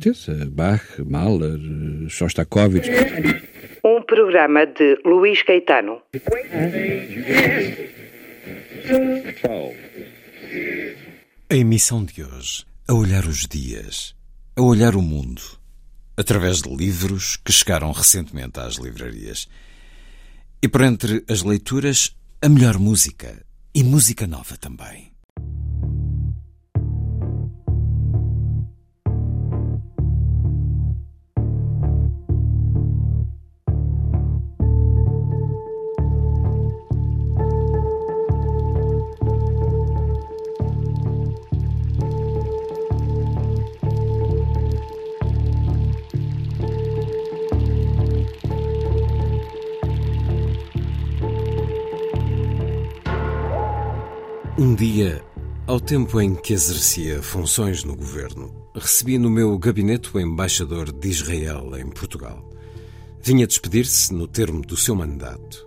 Certeza. Bach, Mahler, Shostakovich. Um programa de Luís Caetano. A emissão de hoje, a olhar os dias, a olhar o mundo, através de livros que chegaram recentemente às livrarias. E por entre as leituras, a melhor música e música nova também. Ao tempo em que exercia funções no governo, recebi no meu gabinete o embaixador de Israel em Portugal. Vinha despedir-se no termo do seu mandato.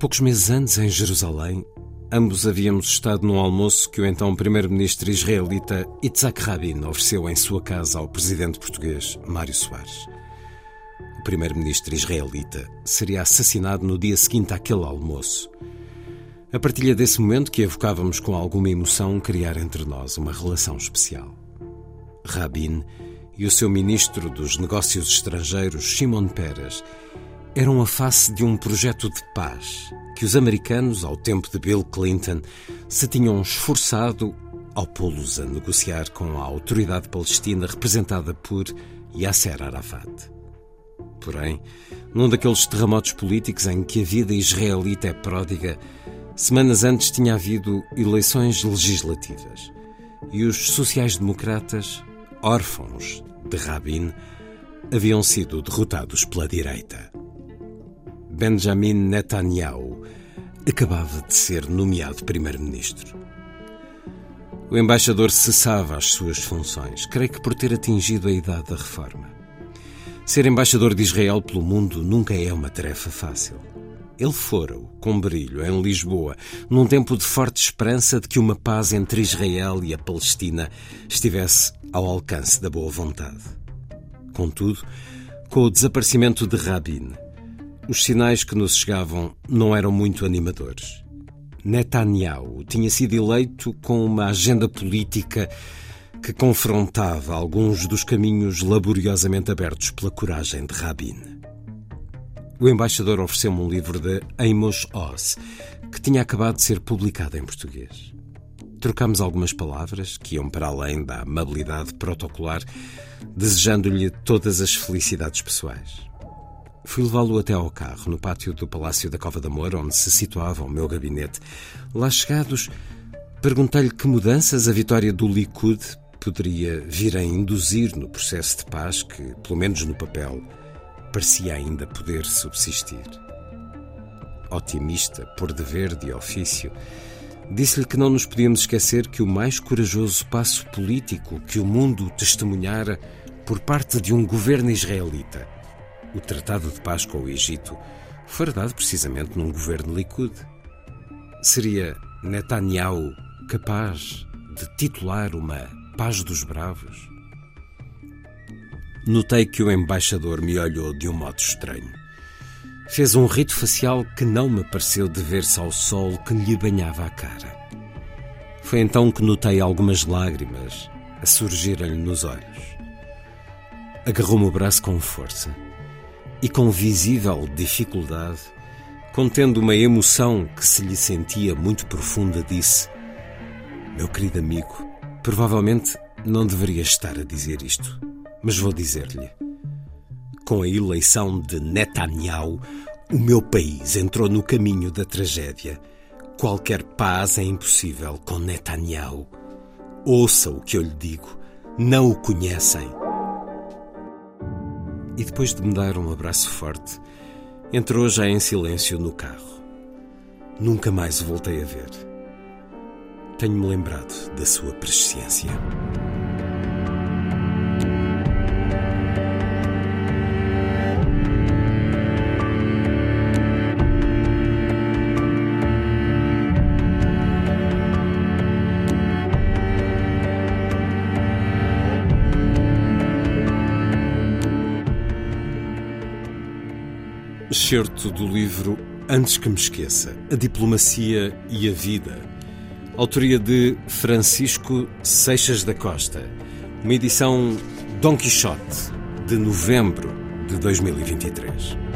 Poucos meses antes, em Jerusalém, ambos havíamos estado num almoço que o então primeiro-ministro israelita Yitzhak Rabin ofereceu em sua casa ao presidente português Mário Soares. O primeiro-ministro israelita seria assassinado no dia seguinte àquele almoço. A partilha desse momento que evocávamos com alguma emoção criar entre nós uma relação especial. Rabin e o seu ministro dos Negócios Estrangeiros, Shimon Peres, eram a face de um projeto de paz que os americanos, ao tempo de Bill Clinton, se tinham esforçado ao pô-los a negociar com a autoridade palestina representada por Yasser Arafat. Porém, num daqueles terremotos políticos em que a vida israelita é pródiga, Semanas antes tinha havido eleições legislativas e os sociais-democratas, órfãos de Rabin, haviam sido derrotados pela direita. Benjamin Netanyahu acabava de ser nomeado primeiro-ministro. O embaixador cessava as suas funções, creio que por ter atingido a idade da reforma. Ser embaixador de Israel pelo mundo nunca é uma tarefa fácil. Ele fora-o, com brilho, em Lisboa, num tempo de forte esperança de que uma paz entre Israel e a Palestina estivesse ao alcance da boa vontade. Contudo, com o desaparecimento de Rabin, os sinais que nos chegavam não eram muito animadores. Netanyahu tinha sido eleito com uma agenda política que confrontava alguns dos caminhos laboriosamente abertos pela coragem de Rabin. O embaixador ofereceu-me um livro de Amos Oz, que tinha acabado de ser publicado em português. Trocámos algumas palavras que iam para além da amabilidade protocolar, desejando-lhe todas as felicidades pessoais. Fui levá-lo até ao carro, no pátio do Palácio da Cova da Moura, onde se situava o meu gabinete. Lá chegados, perguntei-lhe que mudanças a vitória do Likud poderia vir a induzir no processo de paz que, pelo menos no papel, parecia ainda poder subsistir. Otimista, por dever de ofício, disse-lhe que não nos podíamos esquecer que o mais corajoso passo político que o mundo testemunhara por parte de um governo israelita, o Tratado de Paz com o Egito, fora dado precisamente num governo Likud. Seria Netanyahu capaz de titular uma Paz dos Bravos? Notei que o embaixador me olhou de um modo estranho. Fez um rito facial que não me pareceu dever-se ao sol que lhe banhava a cara. Foi então que notei algumas lágrimas a surgirem-lhe nos olhos. Agarrou-me o braço com força e, com visível dificuldade, contendo uma emoção que se lhe sentia muito profunda, disse: Meu querido amigo, provavelmente não deveria estar a dizer isto mas vou dizer-lhe. com a eleição de Netanyahu, o meu país entrou no caminho da tragédia. Qualquer paz é impossível com Netanyahu. Ouça o que eu lhe digo. Não o conhecem. E depois de me dar um abraço forte, entrou já em silêncio no carro. Nunca mais o voltei a ver. Tenho-me lembrado da sua presciência. Excerto do livro Antes que me esqueça: A Diplomacia e a Vida. Autoria de Francisco Seixas da Costa. Uma edição Dom Quixote, de novembro de 2023.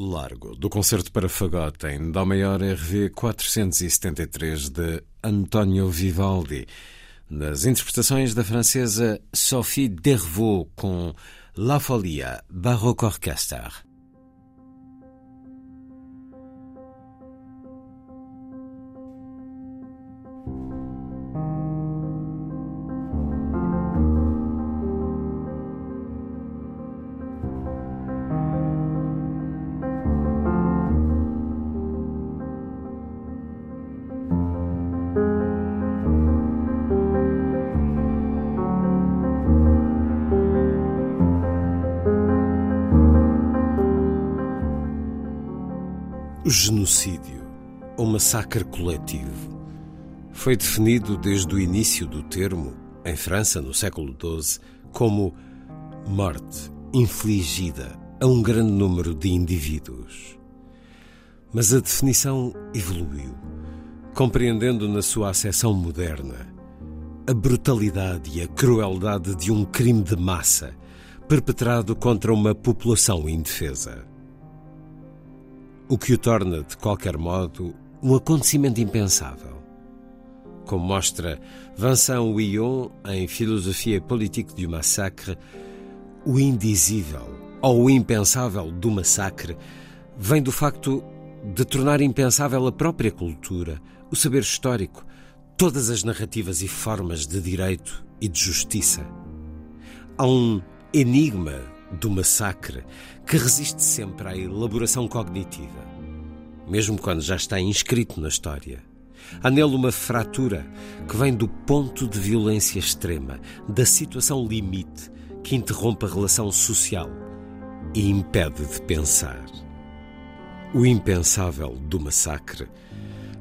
Largo, do concerto para fagote em Dó maior RV 473 de António Vivaldi, nas interpretações da francesa Sophie Dervaux com La Folia Baroque Orchestra. O genocídio, ou massacre coletivo, foi definido desde o início do termo, em França, no século XII, como morte infligida a um grande número de indivíduos. Mas a definição evoluiu, compreendendo na sua acessão moderna a brutalidade e a crueldade de um crime de massa perpetrado contra uma população indefesa o que o torna, de qualquer modo, um acontecimento impensável. Como mostra Vincent Ouillon em Filosofia Politique du Massacre, o indizível ou o impensável do massacre vem do facto de tornar impensável a própria cultura, o saber histórico, todas as narrativas e formas de direito e de justiça. Há um enigma do massacre que resiste sempre à elaboração cognitiva, mesmo quando já está inscrito na história. Há nele uma fratura que vem do ponto de violência extrema, da situação limite que interrompe a relação social e impede de pensar. O impensável do massacre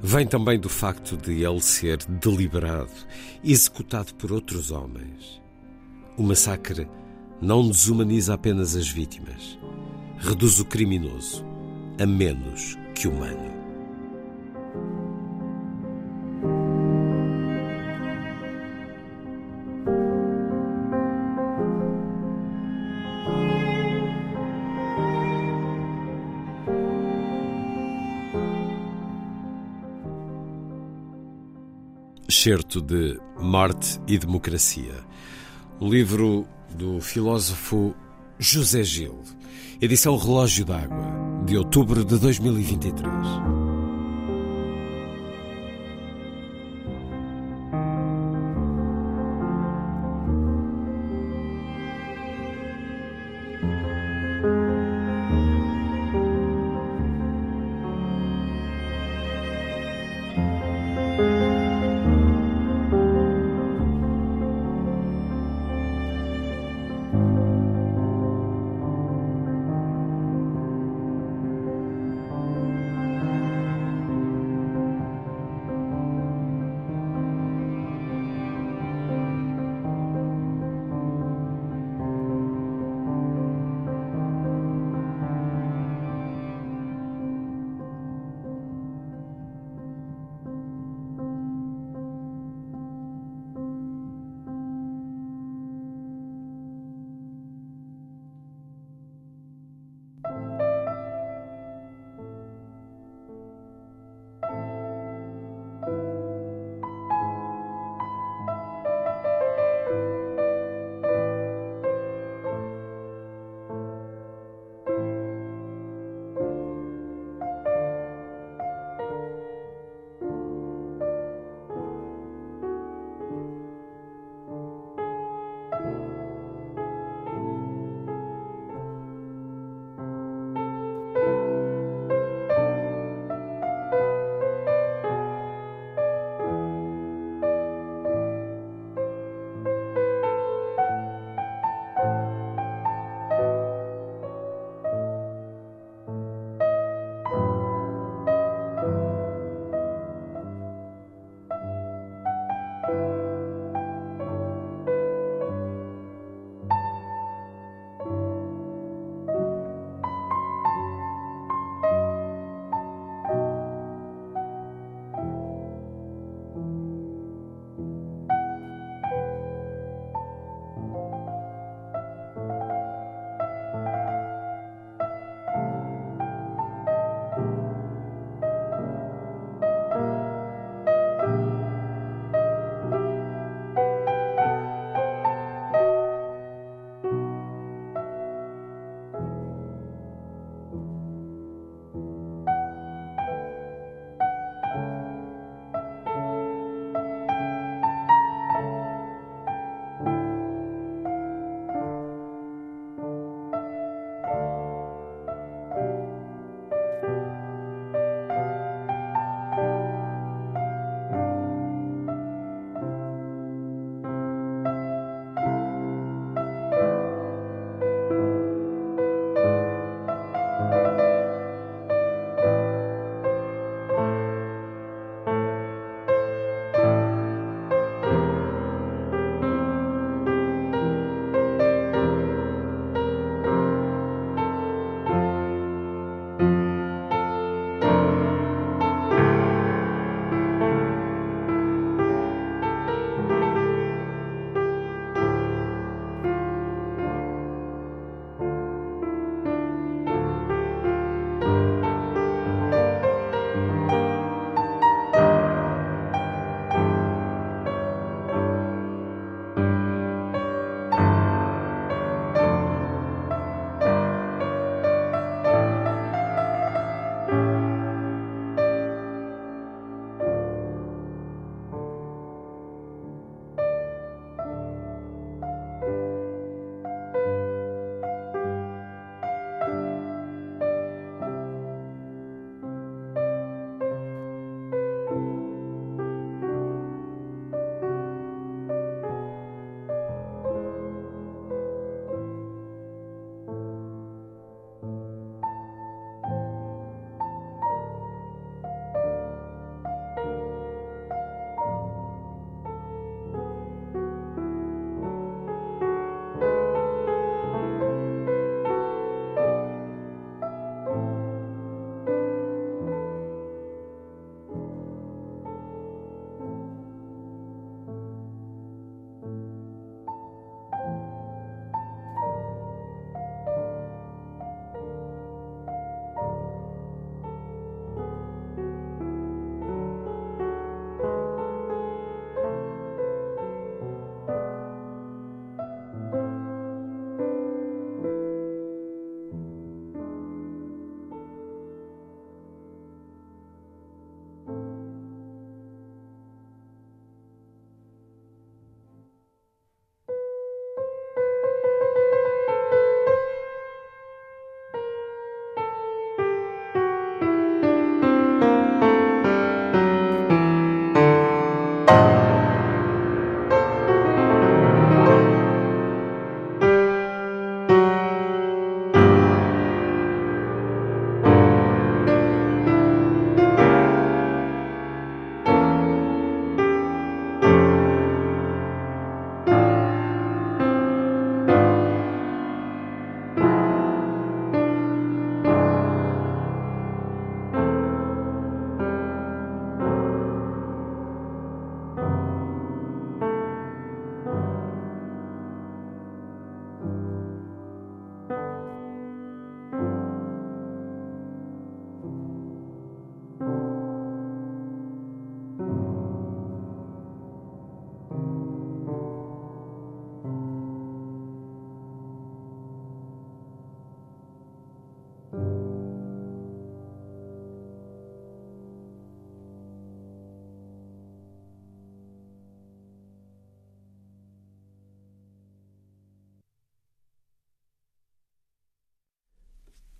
vem também do facto de ele ser deliberado, executado por outros homens. O massacre não desumaniza apenas as vítimas, reduz o criminoso a menos que humano. Certo de Morte e Democracia. O livro do filósofo José Gil, edição Relógio d'Água, de outubro de 2023.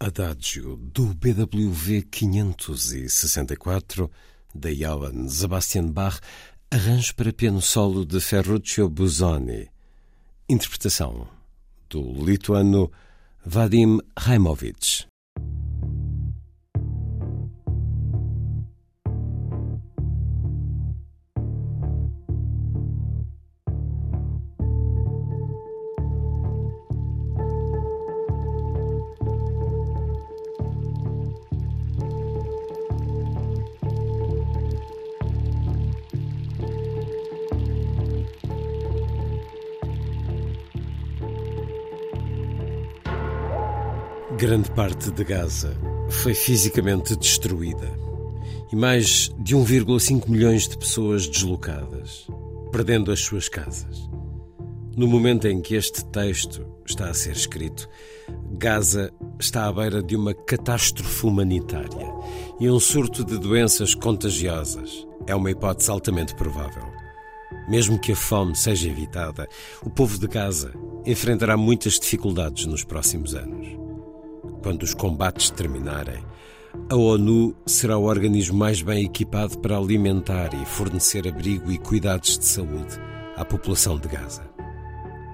Adagio do BWV 564 de Johann Sebastian Bach, arranjo para piano solo de Ferruccio Busoni, interpretação do lituano Vadim Raimovich. Parte de Gaza foi fisicamente destruída e mais de 1,5 milhões de pessoas deslocadas, perdendo as suas casas. No momento em que este texto está a ser escrito, Gaza está à beira de uma catástrofe humanitária e um surto de doenças contagiosas é uma hipótese altamente provável. Mesmo que a fome seja evitada, o povo de Gaza enfrentará muitas dificuldades nos próximos anos. Quando os combates terminarem, a ONU será o organismo mais bem equipado para alimentar e fornecer abrigo e cuidados de saúde à população de Gaza.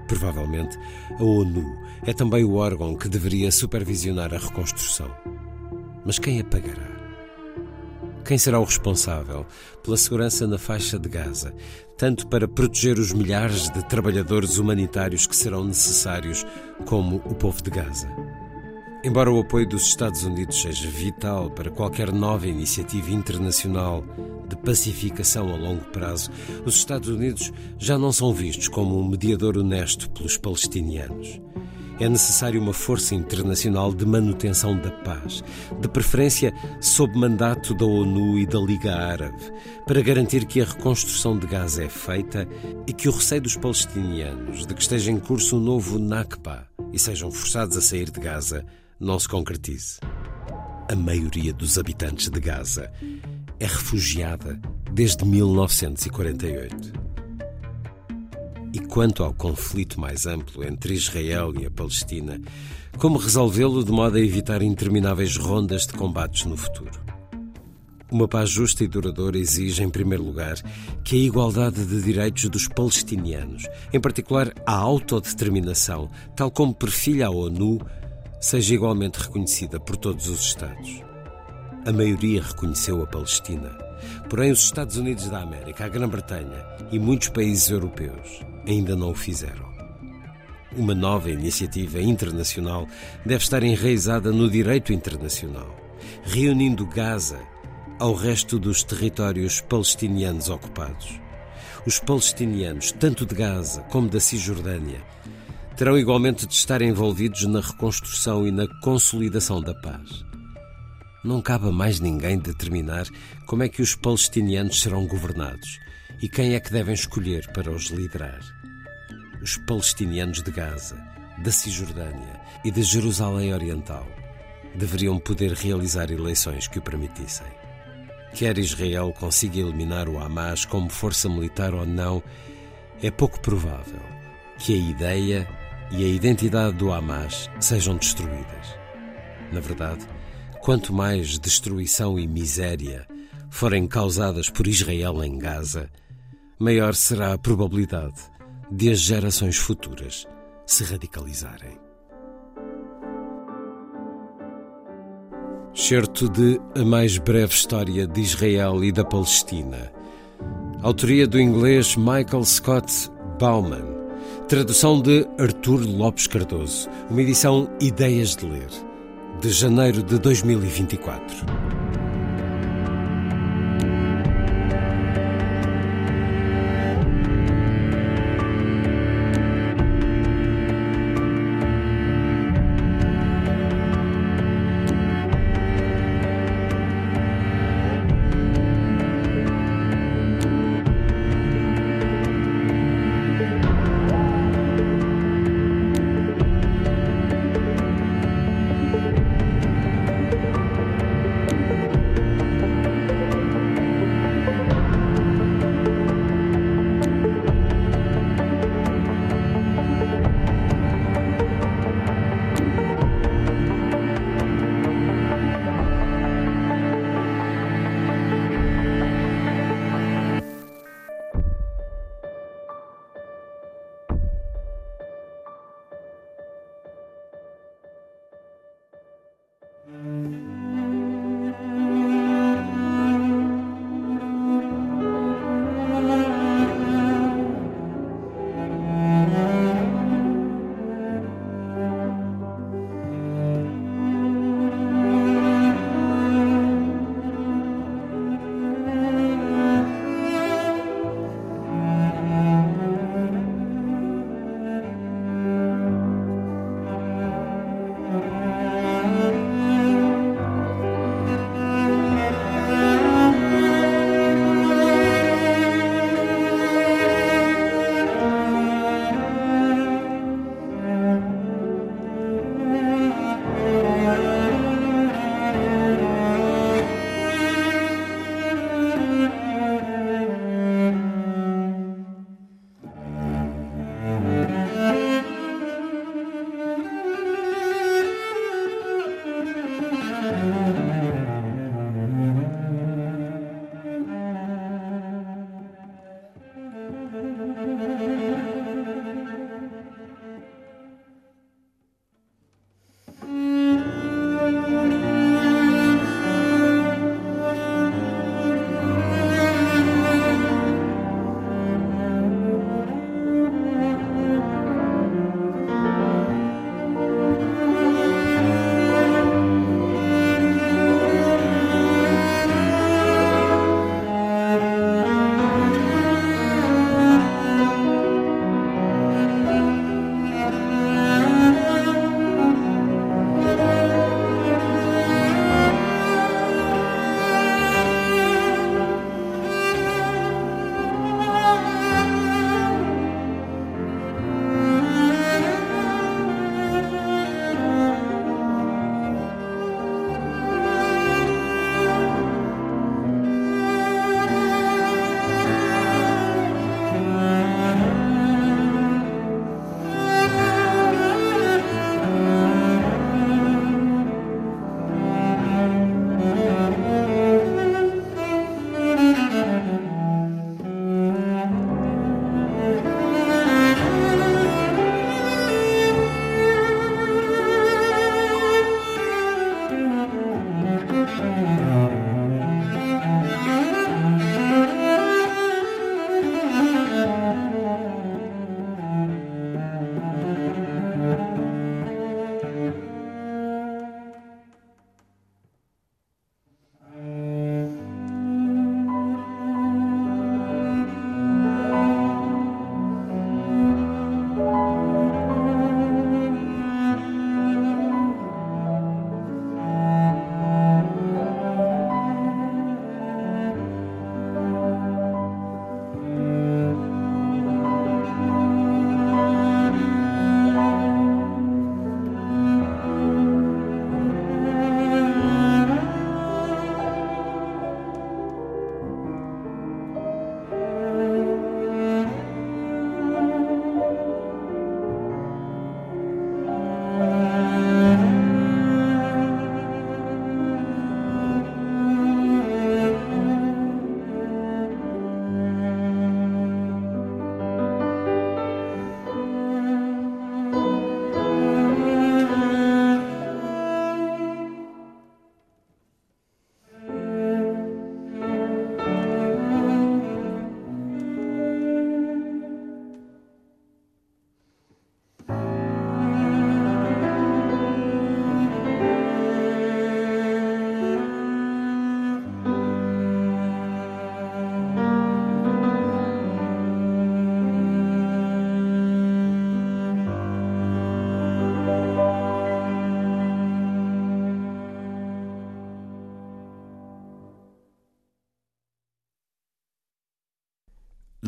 Provavelmente, a ONU é também o órgão que deveria supervisionar a reconstrução. Mas quem a pagará? Quem será o responsável pela segurança na faixa de Gaza, tanto para proteger os milhares de trabalhadores humanitários que serão necessários, como o povo de Gaza? Embora o apoio dos Estados Unidos seja vital para qualquer nova iniciativa internacional de pacificação a longo prazo, os Estados Unidos já não são vistos como um mediador honesto pelos palestinianos. É necessário uma força internacional de manutenção da paz, de preferência sob mandato da ONU e da Liga Árabe, para garantir que a reconstrução de Gaza é feita e que o receio dos palestinianos de que esteja em curso um novo Nakba e sejam forçados a sair de Gaza não se concretize. A maioria dos habitantes de Gaza é refugiada desde 1948. E quanto ao conflito mais amplo entre Israel e a Palestina, como resolvê-lo de modo a evitar intermináveis rondas de combates no futuro? Uma paz justa e duradoura exige, em primeiro lugar, que a igualdade de direitos dos palestinianos, em particular a autodeterminação, tal como perfilha a ONU, seja igualmente reconhecida por todos os Estados. A maioria reconheceu a Palestina, porém os Estados Unidos da América, a Grã-Bretanha e muitos países europeus ainda não o fizeram. Uma nova iniciativa internacional deve estar enraizada no direito internacional, reunindo Gaza ao resto dos territórios palestinianos ocupados. Os palestinianos, tanto de Gaza como da Cisjordânia, terão igualmente de estar envolvidos na reconstrução e na consolidação da paz. Não cabe a mais ninguém determinar como é que os palestinianos serão governados e quem é que devem escolher para os liderar. Os palestinianos de Gaza, da Cisjordânia e de Jerusalém Oriental deveriam poder realizar eleições que o permitissem. Quer Israel consiga eliminar o Hamas como força militar ou não, é pouco provável que a ideia e a identidade do Hamas sejam destruídas. Na verdade, quanto mais destruição e miséria forem causadas por Israel em Gaza, maior será a probabilidade de as gerações futuras se radicalizarem. Certo de A Mais Breve História de Israel e da Palestina. Autoria do inglês Michael Scott Bauman. Tradução de Artur Lopes Cardoso, uma edição Ideias de Ler, de janeiro de 2024.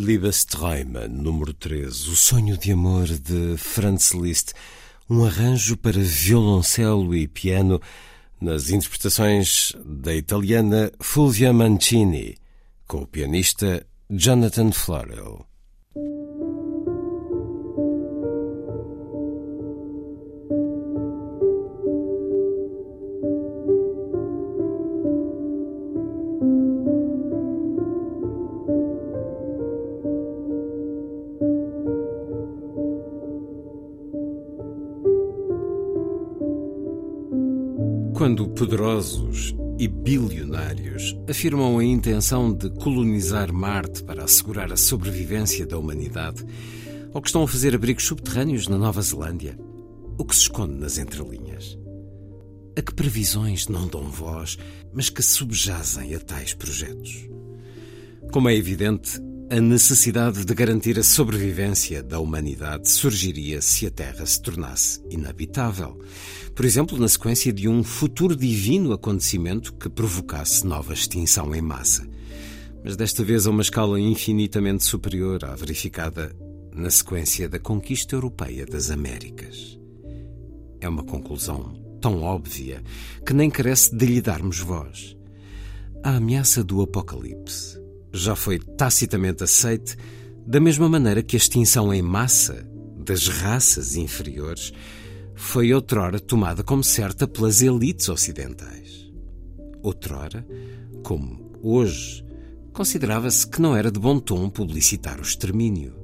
Liebesträume, número 13, O Sonho de Amor de Franz Liszt, um arranjo para violoncelo e piano nas interpretações da italiana Fulvia Mancini, com o pianista Jonathan Florell. Quando poderosos e bilionários afirmam a intenção de colonizar Marte para assegurar a sobrevivência da humanidade, ou que estão a fazer abrigos subterrâneos na Nova Zelândia, o que se esconde nas entrelinhas? A que previsões não dão voz, mas que subjazem a tais projetos? Como é evidente, a necessidade de garantir a sobrevivência da humanidade surgiria se a Terra se tornasse inabitável por exemplo, na sequência de um futuro divino acontecimento que provocasse nova extinção em massa. Mas desta vez a uma escala infinitamente superior à verificada na sequência da conquista europeia das Américas. É uma conclusão tão óbvia que nem carece de lhe darmos voz. A ameaça do apocalipse já foi tacitamente aceite da mesma maneira que a extinção em massa das raças inferiores foi outrora tomada como certa pelas elites ocidentais. Outrora, como hoje, considerava-se que não era de bom tom publicitar o extermínio.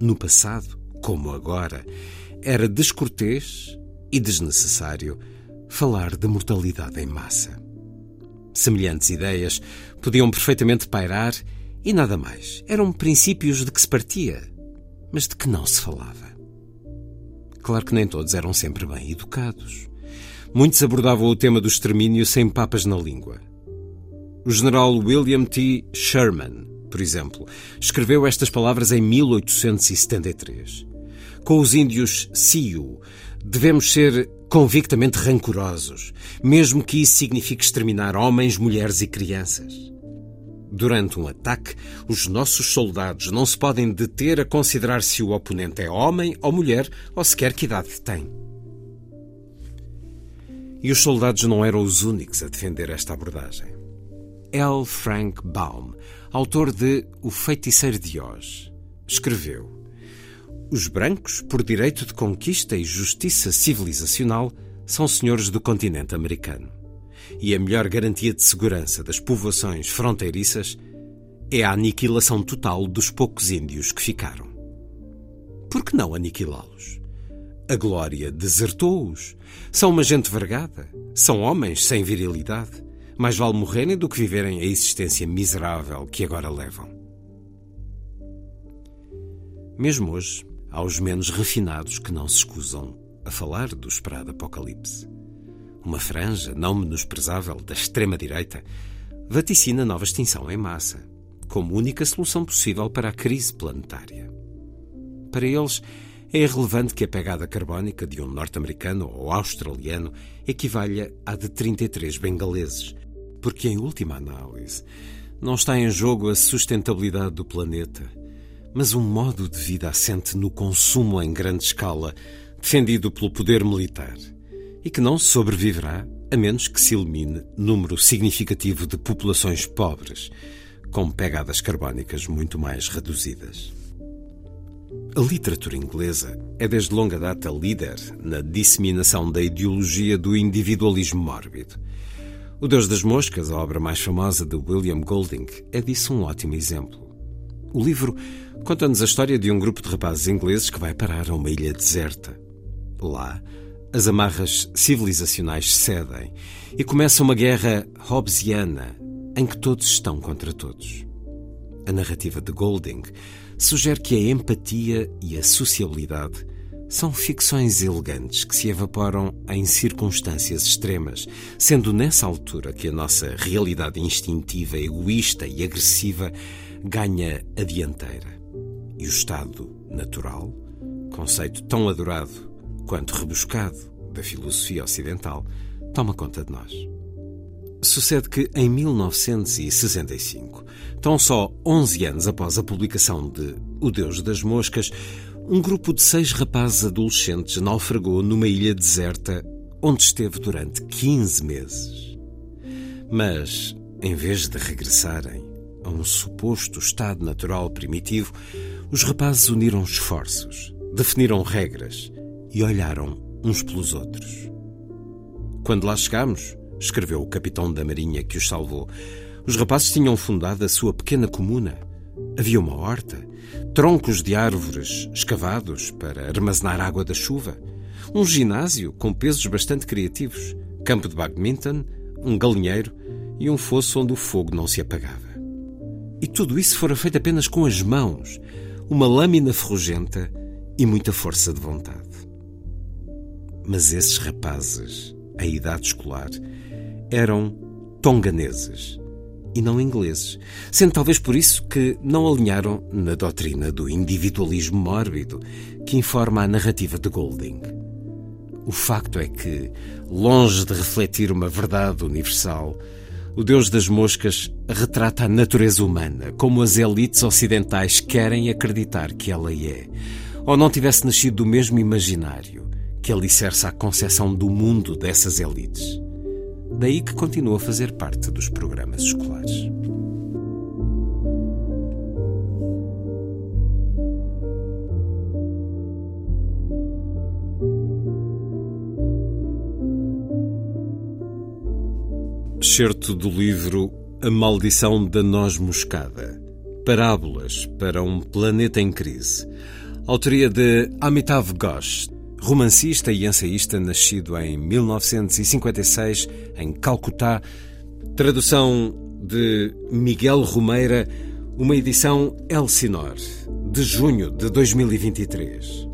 No passado, como agora, era descortês e desnecessário falar de mortalidade em massa. Semelhantes ideias podiam perfeitamente pairar e nada mais. Eram princípios de que se partia, mas de que não se falava. Claro que nem todos eram sempre bem educados. Muitos abordavam o tema do extermínio sem papas na língua. O general William T. Sherman, por exemplo, escreveu estas palavras em 1873. Com os índios Sioux, devemos ser convictamente rancorosos, mesmo que isso signifique exterminar homens, mulheres e crianças. Durante um ataque, os nossos soldados não se podem deter a considerar se o oponente é homem ou mulher ou sequer que idade tem. E os soldados não eram os únicos a defender esta abordagem. L. Frank Baum, autor de O Feiticeiro de Oz, escreveu: Os brancos, por direito de conquista e justiça civilizacional, são senhores do continente americano e a melhor garantia de segurança das povoações fronteiriças é a aniquilação total dos poucos índios que ficaram. Por que não aniquilá-los? A glória desertou-os. São uma gente vergada. São homens sem virilidade. Mais vale morrerem do que viverem a existência miserável que agora levam. Mesmo hoje, há os menos refinados que não se escusam a falar do esperado apocalipse. Uma franja não menosprezável da extrema-direita vaticina nova extinção em massa, como única solução possível para a crise planetária. Para eles, é irrelevante que a pegada carbónica de um norte-americano ou australiano equivalha à de 33 bengaleses, porque, em última análise, não está em jogo a sustentabilidade do planeta, mas um modo de vida assente no consumo em grande escala, defendido pelo poder militar, e que não sobreviverá a menos que se elimine número significativo de populações pobres, com pegadas carbónicas muito mais reduzidas. A literatura inglesa é desde longa data líder na disseminação da ideologia do individualismo mórbido. O Deus das Moscas, a obra mais famosa de William Golding, é disso um ótimo exemplo. O livro conta-nos a história de um grupo de rapazes ingleses que vai parar a uma ilha deserta. Lá, as amarras civilizacionais cedem e começa uma guerra hobbesiana em que todos estão contra todos. A narrativa de Golding sugere que a empatia e a sociabilidade são ficções elegantes que se evaporam em circunstâncias extremas, sendo nessa altura que a nossa realidade instintiva, egoísta e agressiva ganha a dianteira. E o estado natural, conceito tão adorado quanto rebuscado da filosofia ocidental, toma conta de nós. Sucede que em 1965, tão só 11 anos após a publicação de O Deus das Moscas, um grupo de seis rapazes adolescentes naufragou numa ilha deserta onde esteve durante 15 meses. Mas, em vez de regressarem a um suposto estado natural primitivo, os rapazes uniram esforços, definiram regras e olharam uns pelos outros. Quando lá chegámos, escreveu o capitão da Marinha que os salvou, os rapazes tinham fundado a sua pequena comuna. Havia uma horta, troncos de árvores escavados para armazenar água da chuva, um ginásio com pesos bastante criativos, campo de badminton, um galinheiro e um fosso onde o fogo não se apagava. E tudo isso fora feito apenas com as mãos, uma lâmina ferrugenta e muita força de vontade. Mas esses rapazes, à idade escolar, eram tonganeses e não ingleses, sendo talvez por isso que não alinharam na doutrina do individualismo mórbido que informa a narrativa de Golding. O facto é que, longe de refletir uma verdade universal, o Deus das Moscas retrata a natureza humana como as elites ocidentais querem acreditar que ela é, ou não tivesse nascido do mesmo imaginário que alicerça a concepção do mundo dessas elites. Daí que continua a fazer parte dos programas escolares. Certo do livro A Maldição da Noz Moscada Parábolas para um Planeta em Crise. Autoria de Amitav Ghosh, romancista e ensaísta nascido em 1956 em Calcutá, tradução de Miguel Romeira, uma edição Elsinor, de junho de 2023.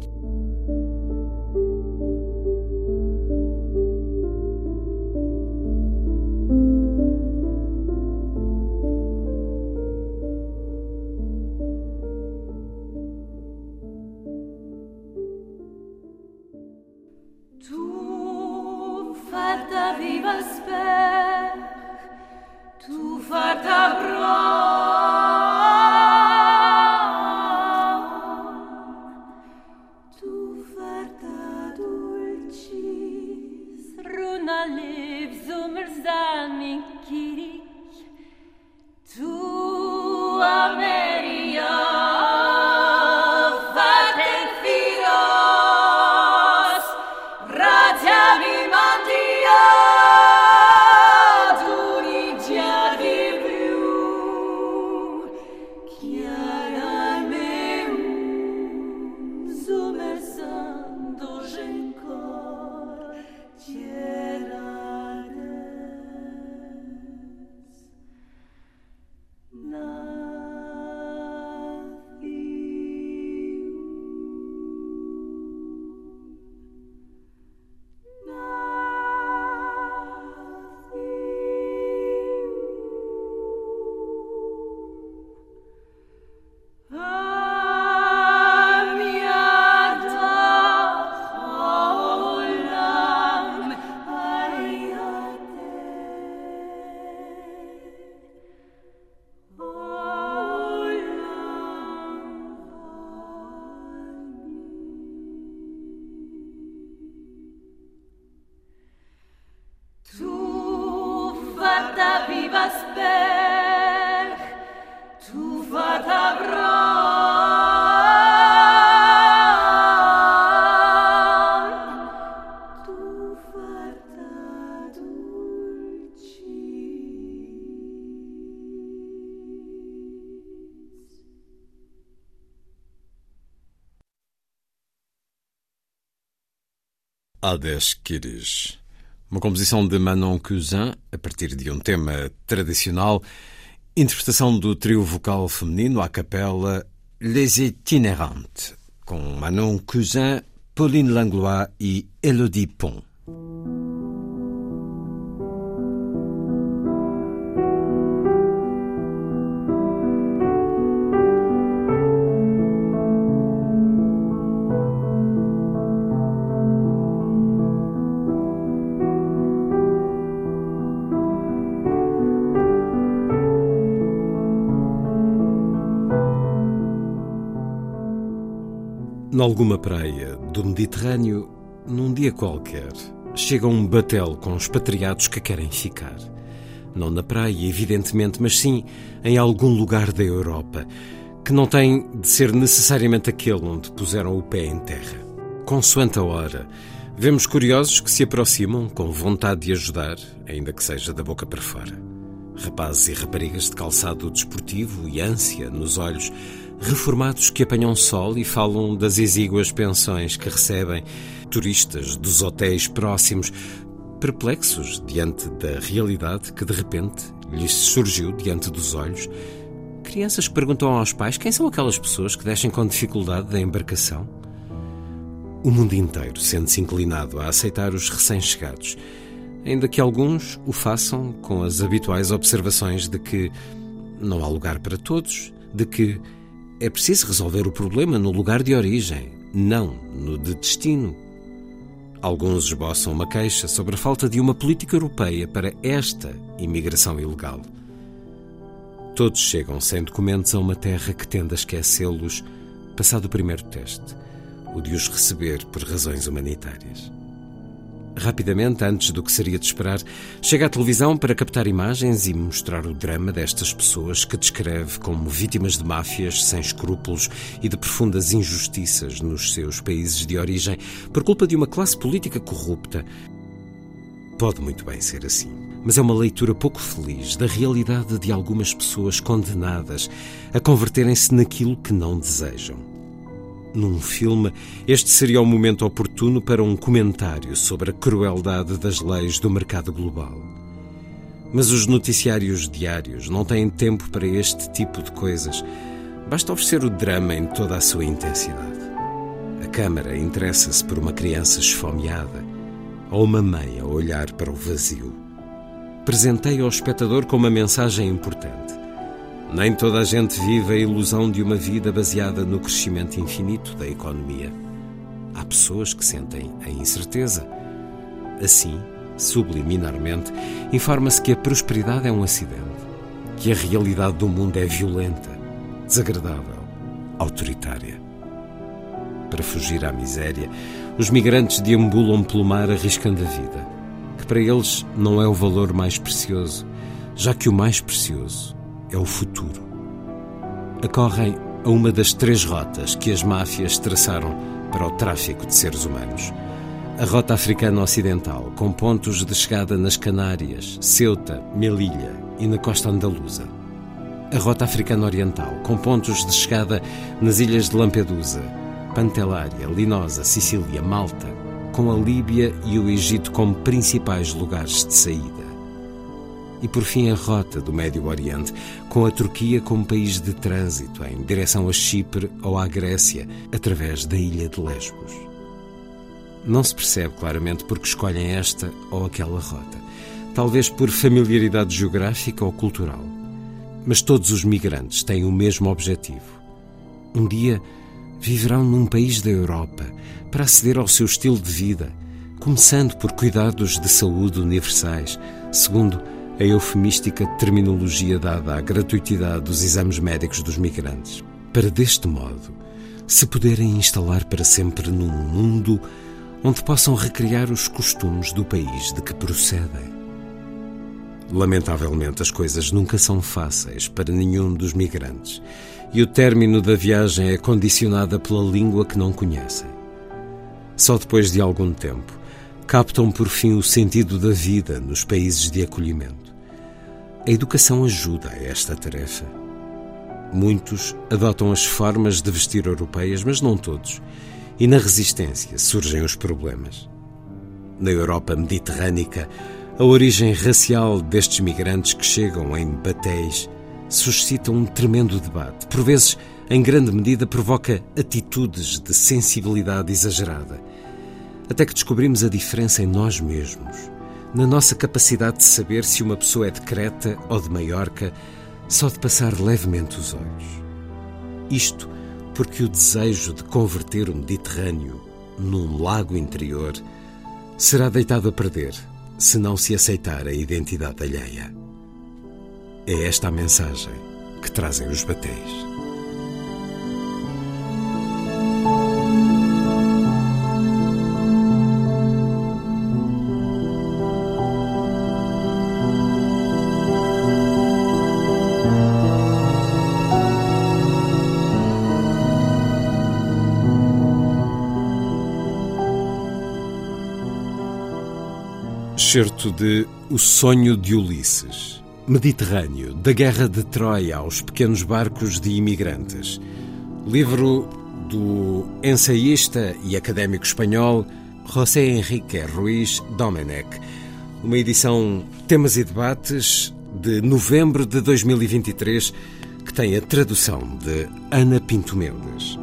Hades. Uma composição de Manon Cousin, a partir de um tema tradicional, interpretação do trio vocal feminino à capela Les Itinérantes, com Manon Cousin, Pauline Langlois e Elodie Pont. Nalguma praia do Mediterrâneo, num dia qualquer, chega um batel com expatriados que querem ficar. Não na praia, evidentemente, mas sim em algum lugar da Europa, que não tem de ser necessariamente aquele onde puseram o pé em terra. Consoante a hora, vemos curiosos que se aproximam com vontade de ajudar, ainda que seja da boca para fora. Rapazes e raparigas de calçado desportivo e ânsia nos olhos, reformados que apanham sol e falam das exíguas pensões que recebem turistas dos hotéis próximos, perplexos diante da realidade que de repente lhes surgiu diante dos olhos. Crianças que perguntam aos pais quem são aquelas pessoas que descem com dificuldade da embarcação. O mundo inteiro sente-se inclinado a aceitar os recém-chegados, ainda que alguns o façam com as habituais observações de que não há lugar para todos, de que é preciso resolver o problema no lugar de origem, não no de destino. Alguns esboçam uma queixa sobre a falta de uma política europeia para esta imigração ilegal. Todos chegam sem documentos a uma terra que tende a esquecê-los passado o primeiro teste, o de os receber por razões humanitárias. Rapidamente, antes do que seria de esperar, chega à televisão para captar imagens e mostrar o drama destas pessoas que descreve como vítimas de máfias sem escrúpulos e de profundas injustiças nos seus países de origem por culpa de uma classe política corrupta. Pode muito bem ser assim, mas é uma leitura pouco feliz da realidade de algumas pessoas condenadas a converterem-se naquilo que não desejam num filme, este seria o momento oportuno para um comentário sobre a crueldade das leis do mercado global. Mas os noticiários diários não têm tempo para este tipo de coisas. Basta oferecer o drama em toda a sua intensidade. A câmara interessa-se por uma criança esfomeada ou uma mãe a olhar para o vazio. Presenteia ao espectador com uma mensagem importante. Nem toda a gente vive a ilusão de uma vida baseada no crescimento infinito da economia. Há pessoas que sentem a incerteza. Assim, subliminarmente, informa-se que a prosperidade é um acidente, que a realidade do mundo é violenta, desagradável, autoritária. Para fugir à miséria, os migrantes deambulam pelo mar arriscando a vida, que para eles não é o valor mais precioso, já que o mais precioso é o futuro. Acorrem a uma das três rotas que as máfias traçaram para o tráfico de seres humanos. A rota africana ocidental, com pontos de chegada nas Canárias, Ceuta, Melilla e na costa andaluza. A rota africana oriental, com pontos de chegada nas ilhas de Lampedusa, Pantelária, Linosa, Sicília, Malta, com a Líbia e o Egito como principais lugares de saída e por fim a rota do Médio Oriente, com a Turquia como país de trânsito em direção a Chipre ou à Grécia, através da ilha de Lesbos. Não se percebe claramente porque escolhem esta ou aquela rota, talvez por familiaridade geográfica ou cultural. Mas todos os migrantes têm o mesmo objetivo. Um dia viverão num país da Europa para aceder ao seu estilo de vida, começando por cuidados de saúde universais, segundo a eufemística terminologia dada à gratuitidade dos exames médicos dos migrantes, para deste modo se poderem instalar para sempre num mundo onde possam recriar os costumes do país de que procedem. Lamentavelmente, as coisas nunca são fáceis para nenhum dos migrantes e o término da viagem é condicionada pela língua que não conhecem. Só depois de algum tempo captam por fim o sentido da vida nos países de acolhimento. A educação ajuda a esta tarefa. Muitos adotam as formas de vestir europeias, mas não todos. E na resistência surgem os problemas. Na Europa mediterrânica, a origem racial destes migrantes que chegam em batéis suscita um tremendo debate. Por vezes, em grande medida, provoca atitudes de sensibilidade exagerada. Até que descobrimos a diferença em nós mesmos, na nossa capacidade de saber se uma pessoa é de Creta ou de Maiorca só de passar levemente os olhos. Isto porque o desejo de converter o Mediterrâneo num lago interior será deitado a perder se não se aceitar a identidade alheia. É esta a mensagem que trazem os batéis. Excerto de O Sonho de Ulisses. Mediterrâneo, da Guerra de Troia aos pequenos barcos de imigrantes. Livro do ensaísta e académico espanhol José Henrique Ruiz Domenech. Uma edição Temas e Debates de novembro de 2023 que tem a tradução de Ana Pinto Mendes.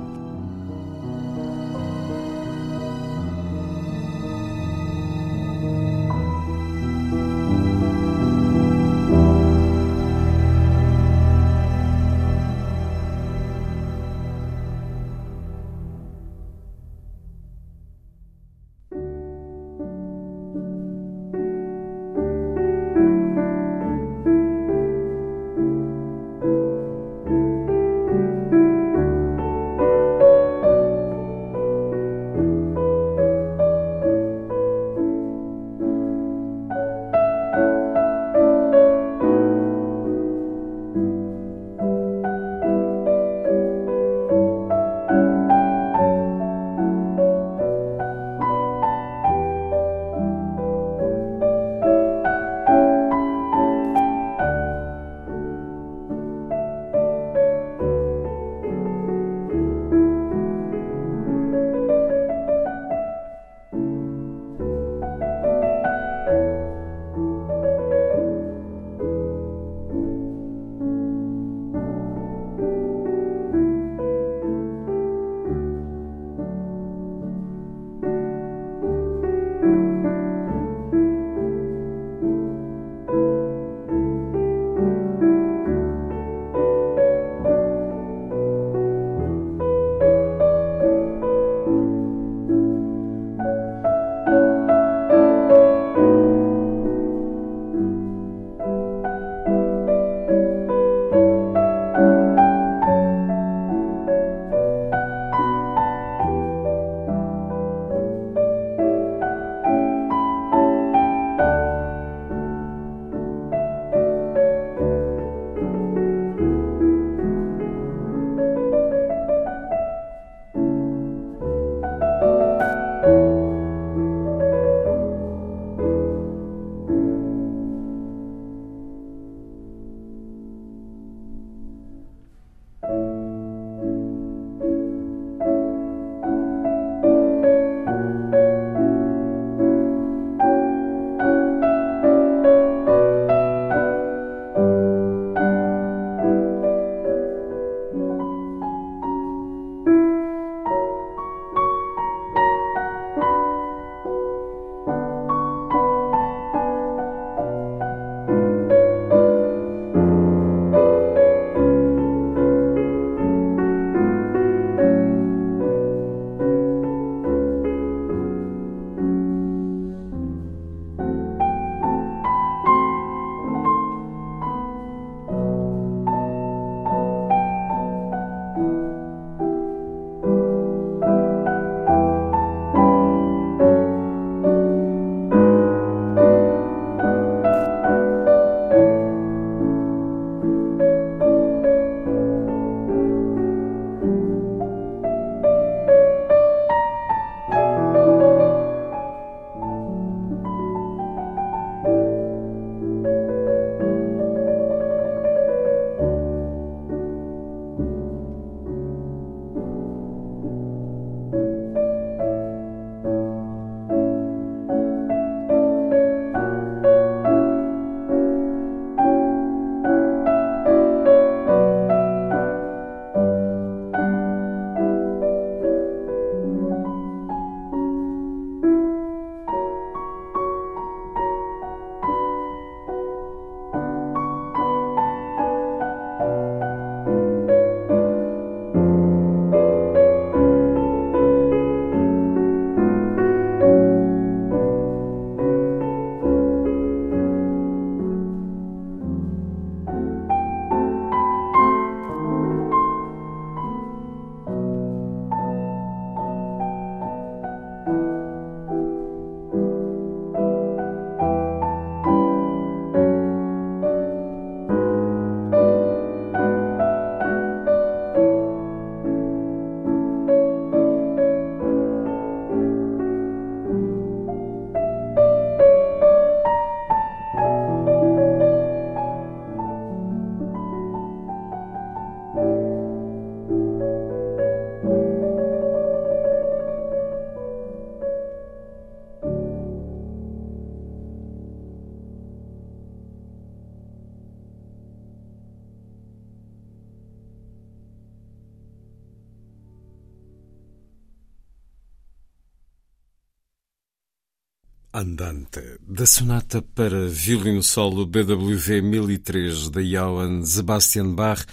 Andante, da sonata para violino solo BWV 1003 de Johann Sebastian Bach,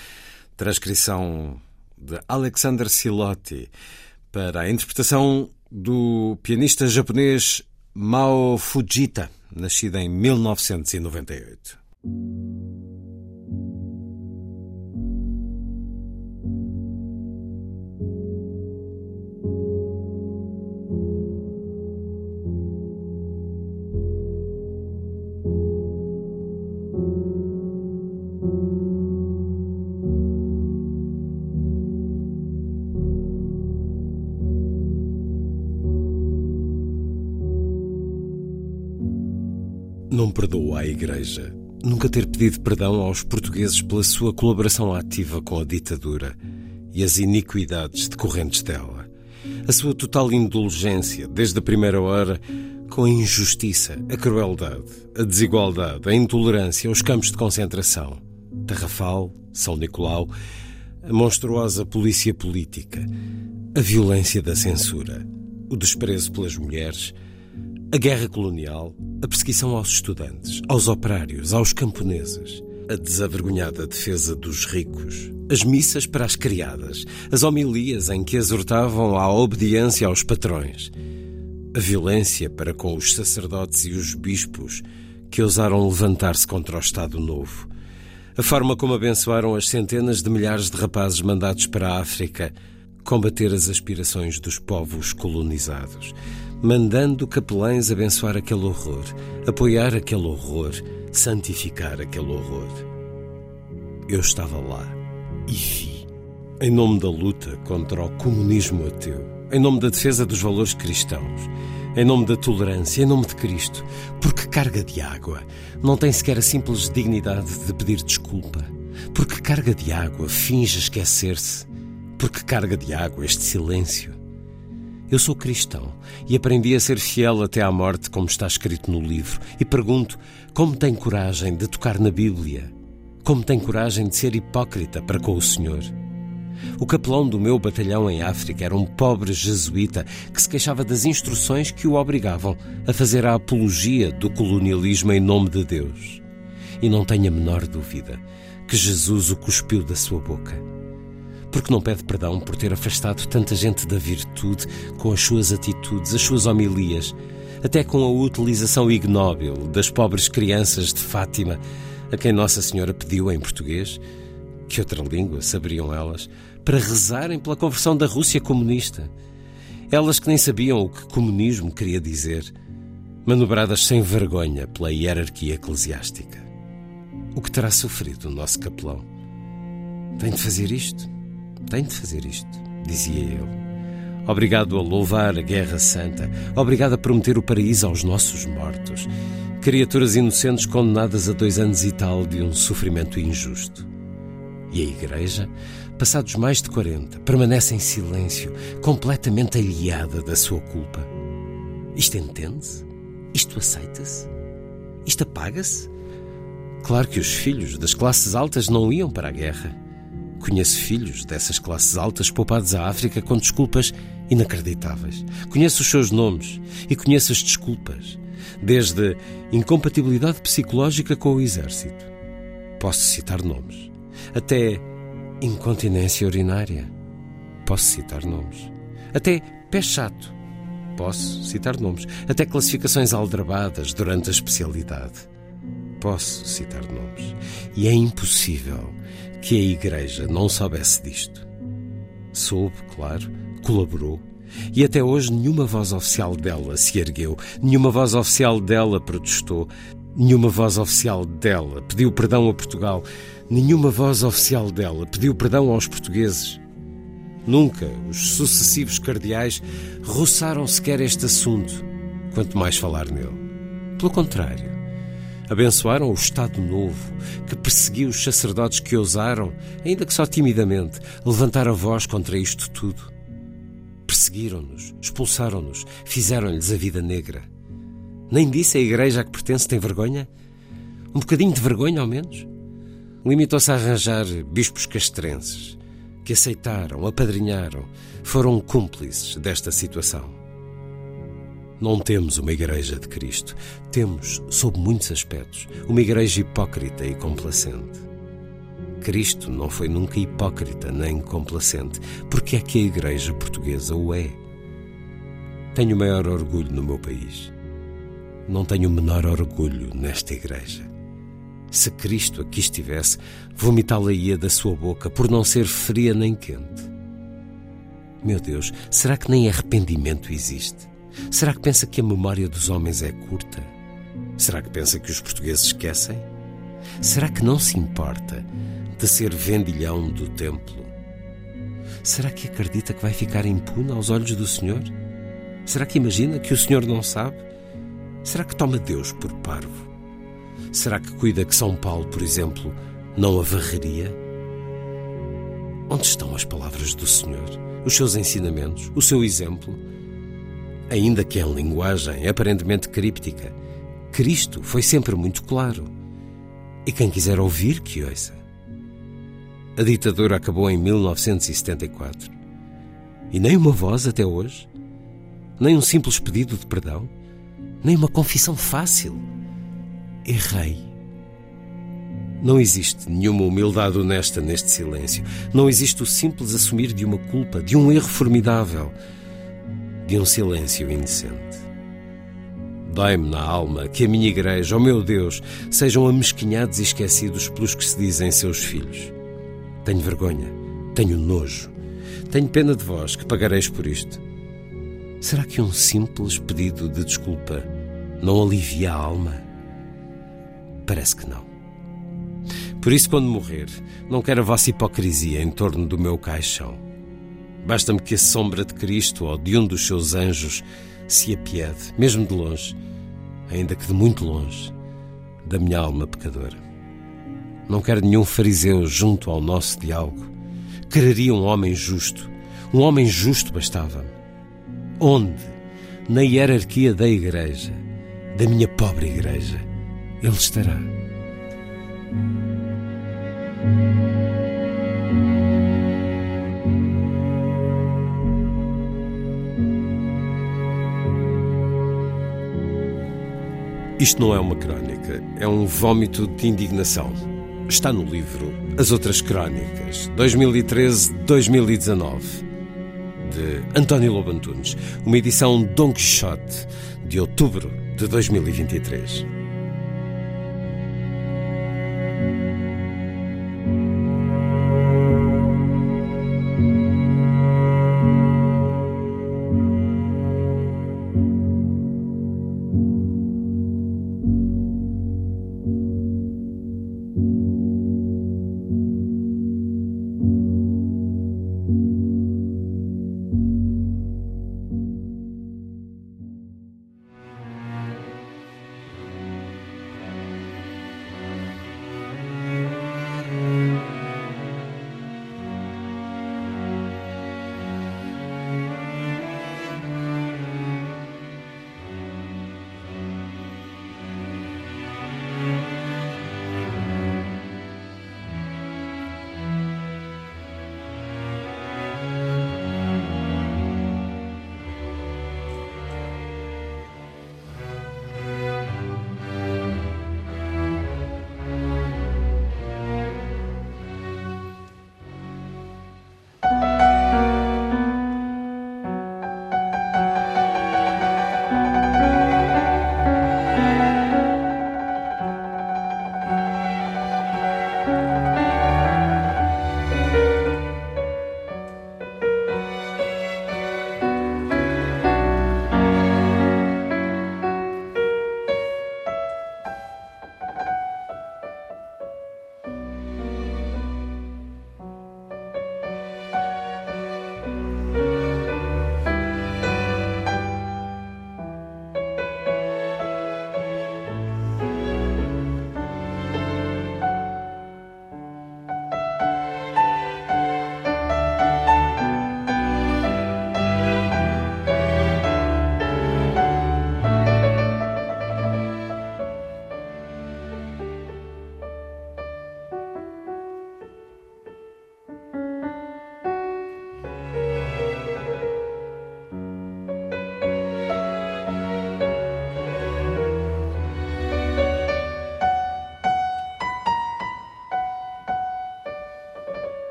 transcrição de Alexander Silotti, para a interpretação do pianista japonês Mao Fujita, nascido em 1998. Ter pedido perdão aos portugueses pela sua colaboração ativa com a ditadura e as iniquidades decorrentes dela. A sua total indulgência, desde a primeira hora, com a injustiça, a crueldade, a desigualdade, a intolerância, os campos de concentração, Tarrafal, São Nicolau, a monstruosa polícia política, a violência da censura, o desprezo pelas mulheres, a guerra colonial, a perseguição aos estudantes, aos operários, aos camponeses, a desavergonhada defesa dos ricos, as missas para as criadas, as homilias em que exortavam à obediência aos patrões, a violência para com os sacerdotes e os bispos que ousaram levantar-se contra o Estado Novo, a forma como abençoaram as centenas de milhares de rapazes mandados para a África combater as aspirações dos povos colonizados mandando capelães abençoar aquele horror, apoiar aquele horror, santificar aquele horror. Eu estava lá e vi, em nome da luta contra o comunismo ateu, em nome da defesa dos valores cristãos, em nome da tolerância, em nome de Cristo, porque carga de água não tem sequer a simples dignidade de pedir desculpa, porque carga de água finge esquecer-se, porque carga de água este silêncio eu sou cristão e aprendi a ser fiel até à morte, como está escrito no livro, e pergunto como tem coragem de tocar na Bíblia? Como tem coragem de ser hipócrita para com o Senhor? O capelão do meu batalhão em África era um pobre jesuíta que se queixava das instruções que o obrigavam a fazer a apologia do colonialismo em nome de Deus. E não tenho a menor dúvida que Jesus o cuspiu da sua boca porque não pede perdão por ter afastado tanta gente da virtude com as suas atitudes, as suas homilias, até com a utilização ignóbil das pobres crianças de Fátima, a quem Nossa Senhora pediu em português, que outra língua saberiam elas, para rezarem pela conversão da Rússia comunista. Elas que nem sabiam o que comunismo queria dizer, manobradas sem vergonha pela hierarquia eclesiástica. O que terá sofrido o nosso capelão? Tem de fazer isto? Tem de fazer isto, dizia ele. Obrigado a louvar a Guerra Santa, obrigado a prometer o paraíso aos nossos mortos, criaturas inocentes condenadas a dois anos e tal de um sofrimento injusto. E a Igreja, passados mais de 40, permanece em silêncio, completamente aliada da sua culpa. Isto entende-se? Isto aceita-se? Isto apaga-se? Claro que os filhos das classes altas não iam para a guerra. Conheço filhos dessas classes altas poupados à África com desculpas inacreditáveis. Conheço os seus nomes e conheço as desculpas, desde incompatibilidade psicológica com o exército. Posso citar nomes. Até incontinência urinária. Posso citar nomes. Até pé chato. Posso citar nomes. Até classificações aldrabadas durante a especialidade. Posso citar nomes. E é impossível que a Igreja não soubesse disto. Soube, claro, colaborou, e até hoje nenhuma voz oficial dela se ergueu, nenhuma voz oficial dela protestou, nenhuma voz oficial dela pediu perdão a Portugal, nenhuma voz oficial dela pediu perdão aos portugueses. Nunca os sucessivos cardeais roçaram sequer este assunto, quanto mais falar nele. Pelo contrário, Abençoaram o Estado Novo, que perseguiu os sacerdotes que ousaram, ainda que só timidamente, levantar a voz contra isto tudo. Perseguiram-nos, expulsaram-nos, fizeram-lhes a vida negra. Nem disse a igreja a que pertence tem vergonha? Um bocadinho de vergonha, ao menos? Limitou-se a arranjar bispos castrenses, que aceitaram, apadrinharam, foram cúmplices desta situação. Não temos uma igreja de Cristo. Temos, sob muitos aspectos, uma igreja hipócrita e complacente. Cristo não foi nunca hipócrita nem complacente. Porque é que a igreja portuguesa o é? Tenho maior orgulho no meu país. Não tenho o menor orgulho nesta igreja. Se Cristo aqui estivesse, vomitá-la-ia da sua boca por não ser fria nem quente. Meu Deus, será que nem arrependimento existe? Será que pensa que a memória dos homens é curta? Será que pensa que os portugueses esquecem? Será que não se importa de ser vendilhão do templo? Será que acredita que vai ficar impune aos olhos do Senhor? Será que imagina que o Senhor não sabe? Será que toma Deus por parvo? Será que cuida que São Paulo, por exemplo, não a varreria? Onde estão as palavras do Senhor, os seus ensinamentos, o seu exemplo? Ainda que em linguagem aparentemente críptica, Cristo foi sempre muito claro. E quem quiser ouvir, que ouça. A ditadura acabou em 1974. E nem uma voz até hoje, nem um simples pedido de perdão, nem uma confissão fácil. Errei. Não existe nenhuma humildade honesta neste silêncio. Não existe o simples assumir de uma culpa, de um erro formidável de um silêncio indecente. Dói-me na alma que a minha igreja, oh meu Deus, sejam amesquinhados e esquecidos pelos que se dizem seus filhos. Tenho vergonha, tenho nojo, tenho pena de vós que pagareis por isto. Será que um simples pedido de desculpa não alivia a alma? Parece que não. Por isso, quando morrer, não quero a vossa hipocrisia em torno do meu caixão. Basta-me que a sombra de Cristo ou de um dos seus anjos se apiede, mesmo de longe, ainda que de muito longe, da minha alma pecadora. Não quero nenhum fariseu junto ao nosso diálogo. Quereria um homem justo. Um homem justo bastava-me. Onde? Na hierarquia da igreja, da minha pobre igreja, ele estará. Isto não é uma crónica, é um vômito de indignação. Está no livro As Outras Crónicas, 2013-2019, de António Lobantunes, uma edição Dom Quixote, de outubro de 2023.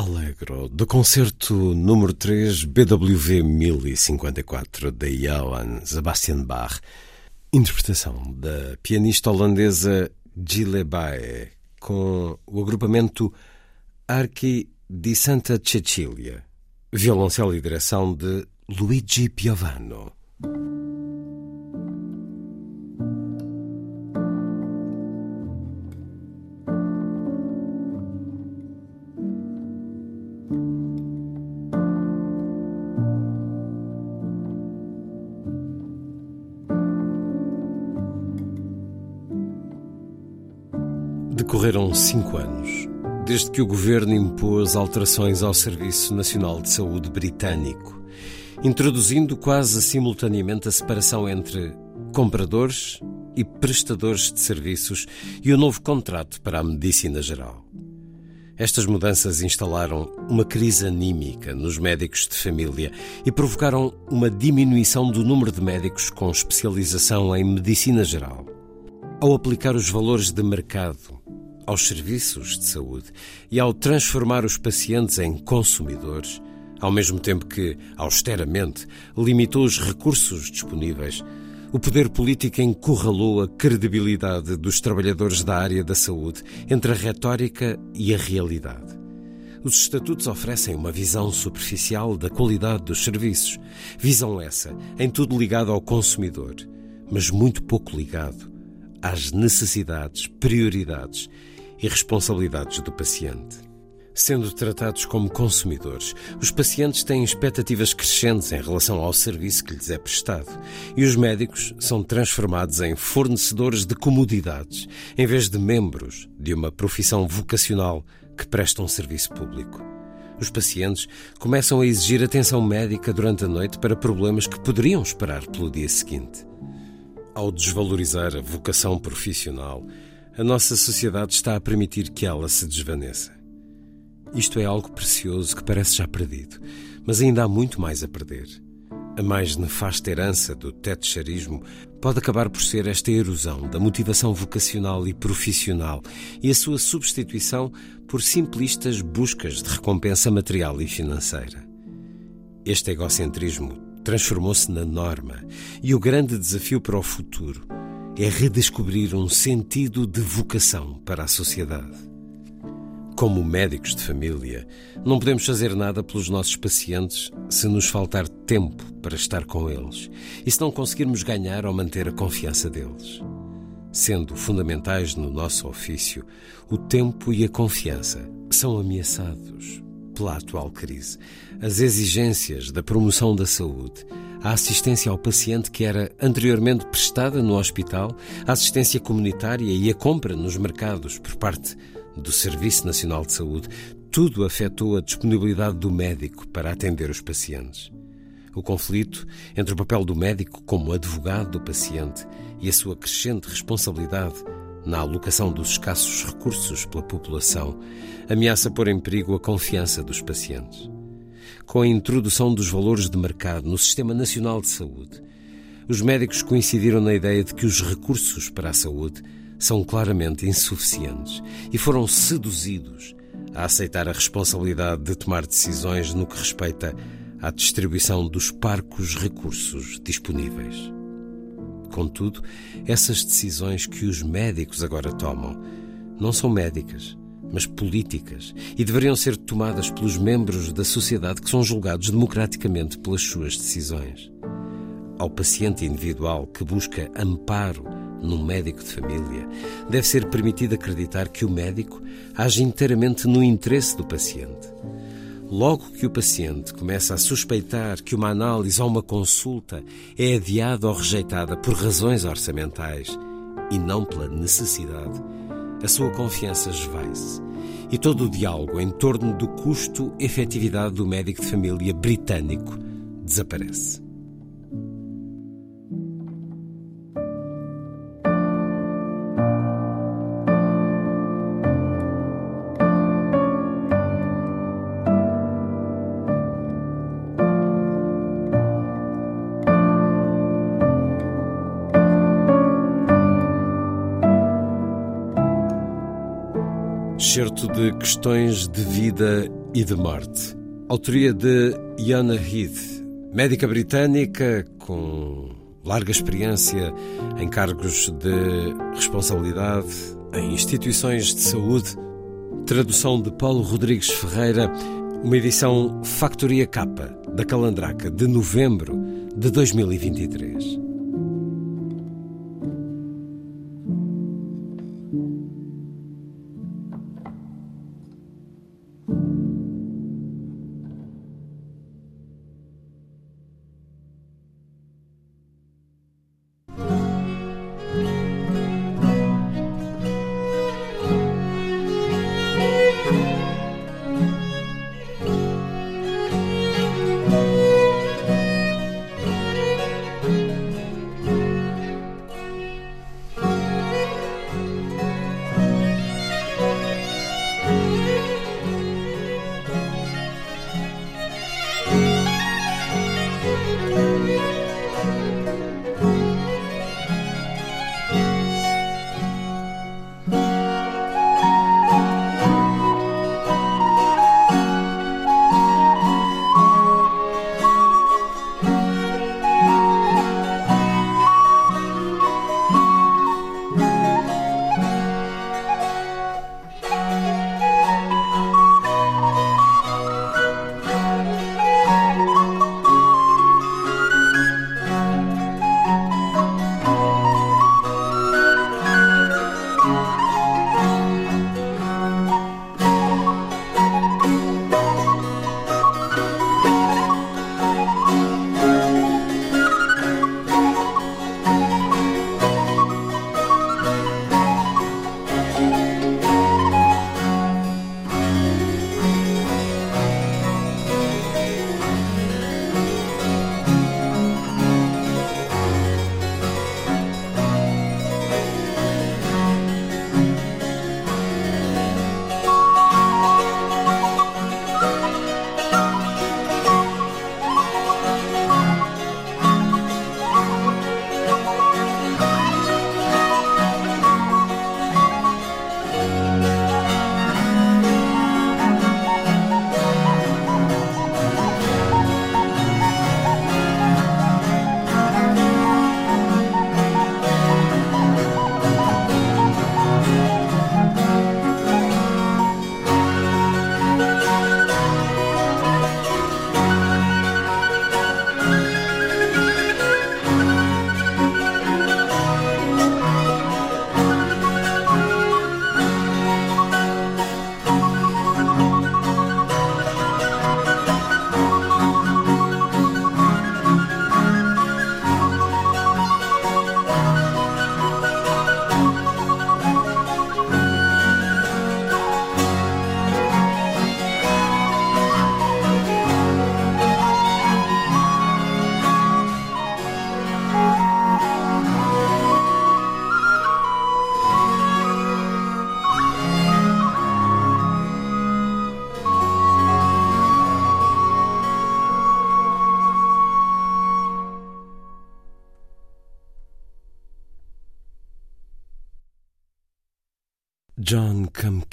Allegro, do concerto número 3 BWV 1054 de Johann Sebastian Bach, interpretação da pianista holandesa Gile Bae, com o agrupamento Archi di Santa Cecilia, violoncelo e direção de Luigi Piovano. Cinco anos desde que o governo impôs alterações ao Serviço Nacional de Saúde britânico, introduzindo quase simultaneamente a separação entre compradores e prestadores de serviços e o novo contrato para a medicina geral. Estas mudanças instalaram uma crise anímica nos médicos de família e provocaram uma diminuição do número de médicos com especialização em medicina geral. Ao aplicar os valores de mercado aos serviços de saúde e ao transformar os pacientes em consumidores, ao mesmo tempo que, austeramente, limitou os recursos disponíveis, o poder político encurralou a credibilidade dos trabalhadores da área da saúde entre a retórica e a realidade. Os estatutos oferecem uma visão superficial da qualidade dos serviços, visão essa em tudo ligado ao consumidor, mas muito pouco ligado às necessidades, prioridades e responsabilidades do paciente. Sendo tratados como consumidores, os pacientes têm expectativas crescentes em relação ao serviço que lhes é prestado e os médicos são transformados em fornecedores de comodidades em vez de membros de uma profissão vocacional que presta um serviço público. Os pacientes começam a exigir atenção médica durante a noite para problemas que poderiam esperar pelo dia seguinte. Ao desvalorizar a vocação profissional, a nossa sociedade está a permitir que ela se desvaneça. Isto é algo precioso que parece já perdido, mas ainda há muito mais a perder. A mais nefasta herança do tetcharismo pode acabar por ser esta erosão da motivação vocacional e profissional e a sua substituição por simplistas buscas de recompensa material e financeira. Este egocentrismo transformou-se na norma e o grande desafio para o futuro é redescobrir um sentido de vocação para a sociedade. Como médicos de família, não podemos fazer nada pelos nossos pacientes se nos faltar tempo para estar com eles e se não conseguirmos ganhar ou manter a confiança deles. Sendo fundamentais no nosso ofício, o tempo e a confiança são ameaçados pela atual crise. As exigências da promoção da saúde a assistência ao paciente que era anteriormente prestada no hospital, a assistência comunitária e a compra nos mercados por parte do Serviço Nacional de Saúde, tudo afetou a disponibilidade do médico para atender os pacientes. O conflito entre o papel do médico como advogado do paciente e a sua crescente responsabilidade na alocação dos escassos recursos pela população ameaça pôr em perigo a confiança dos pacientes com a introdução dos valores de mercado no Sistema Nacional de Saúde, os médicos coincidiram na ideia de que os recursos para a saúde são claramente insuficientes e foram seduzidos a aceitar a responsabilidade de tomar decisões no que respeita à distribuição dos parcos recursos disponíveis. Contudo, essas decisões que os médicos agora tomam não são médicas, mas políticas, e deveriam ser tomadas pelos membros da sociedade que são julgados democraticamente pelas suas decisões. Ao paciente individual que busca amparo num médico de família, deve ser permitido acreditar que o médico age inteiramente no interesse do paciente. Logo que o paciente começa a suspeitar que uma análise ou uma consulta é adiada ou rejeitada por razões orçamentais e não pela necessidade, a sua confiança esvai-se e todo o diálogo em torno do custo-efetividade do médico de família britânico desaparece. Excerto de Questões de Vida e de morte. Autoria de Iana Heath, médica britânica com larga experiência em cargos de responsabilidade em instituições de saúde. Tradução de Paulo Rodrigues Ferreira, uma edição Factoria Capa da Calandraca de novembro de 2023.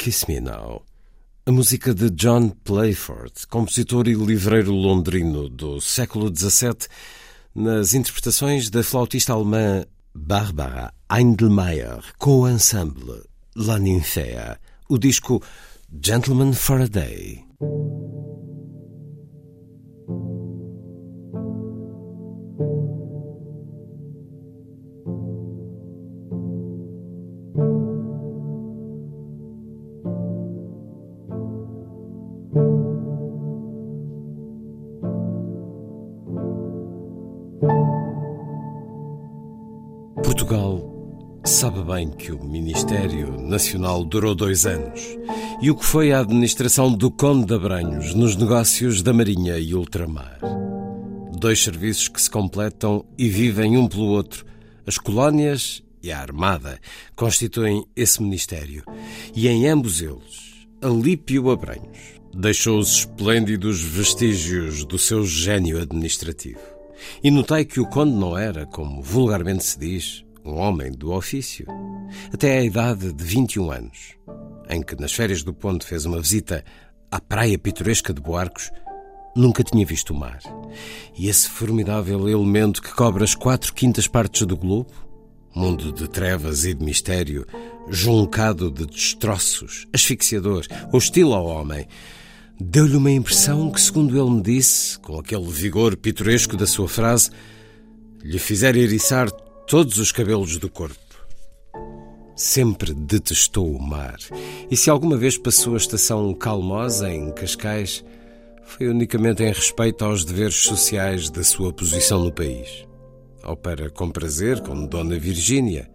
Kiss Me Now. A música de John Playford, compositor e livreiro londrino do século XVII, nas interpretações da flautista alemã Barbara Eindelmeier com o ensemble La Ninfea, o disco Gentleman for a Day. Que o Ministério Nacional durou dois anos e o que foi a administração do Conde de Abranhos nos negócios da Marinha e Ultramar. Dois serviços que se completam e vivem um pelo outro. As colónias e a Armada constituem esse Ministério. E em ambos eles, Alípio Abranhos deixou os esplêndidos vestígios do seu gênio administrativo. E notei que o Conde não era, como vulgarmente se diz, um homem do ofício. Até a idade de 21 anos, em que nas férias do ponto fez uma visita à praia pitoresca de Boarcos, nunca tinha visto o mar. E esse formidável elemento que cobre as quatro quintas partes do globo, mundo de trevas e de mistério, juncado de destroços, asfixiador, hostil ao homem, deu-lhe uma impressão que, segundo ele me disse, com aquele vigor pitoresco da sua frase, lhe fizera eriçar todos os cabelos do corpo. Sempre detestou o mar, e se alguma vez passou a estação calmosa em Cascais, foi unicamente em respeito aos deveres sociais da sua posição no país. Ou para comprazer com Dona Virgínia,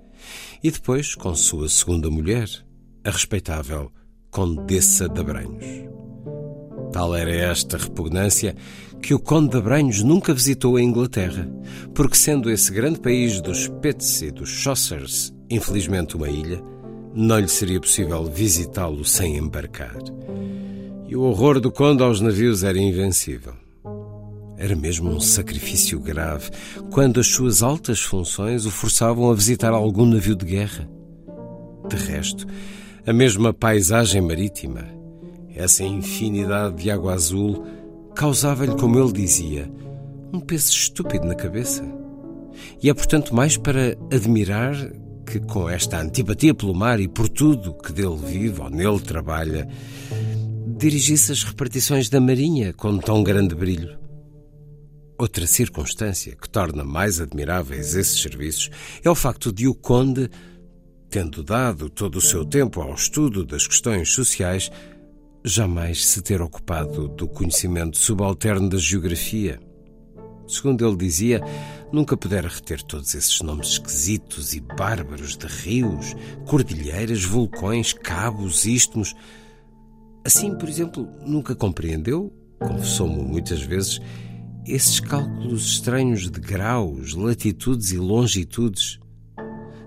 e depois com sua segunda mulher, a respeitável Condessa de Abranhos. Tal era esta repugnância que o Conde de Abranhos nunca visitou a Inglaterra, porque sendo esse grande país dos Pets e dos Chaucers, infelizmente uma ilha, não lhe seria possível visitá-lo sem embarcar e o horror do conde aos navios era invencível. Era mesmo um sacrifício grave quando as suas altas funções o forçavam a visitar algum navio de guerra. De resto, a mesma paisagem marítima, essa infinidade de água azul, causava-lhe, como ele dizia, um peso estúpido na cabeça. E é, portanto, mais para admirar que, com esta antipatia pelo mar e por tudo que dele vive ou nele trabalha, dirigisse as repartições da Marinha com tão grande brilho. Outra circunstância que torna mais admiráveis esses serviços é o facto de o Conde, tendo dado todo o seu tempo ao estudo das questões sociais, jamais se ter ocupado do conhecimento subalterno da geografia. Segundo ele dizia, nunca pudera reter todos esses nomes esquisitos e bárbaros de rios, cordilheiras, vulcões, cabos, istmos Assim, por exemplo, nunca compreendeu, confessou-me muitas vezes, esses cálculos estranhos de graus, latitudes e longitudes.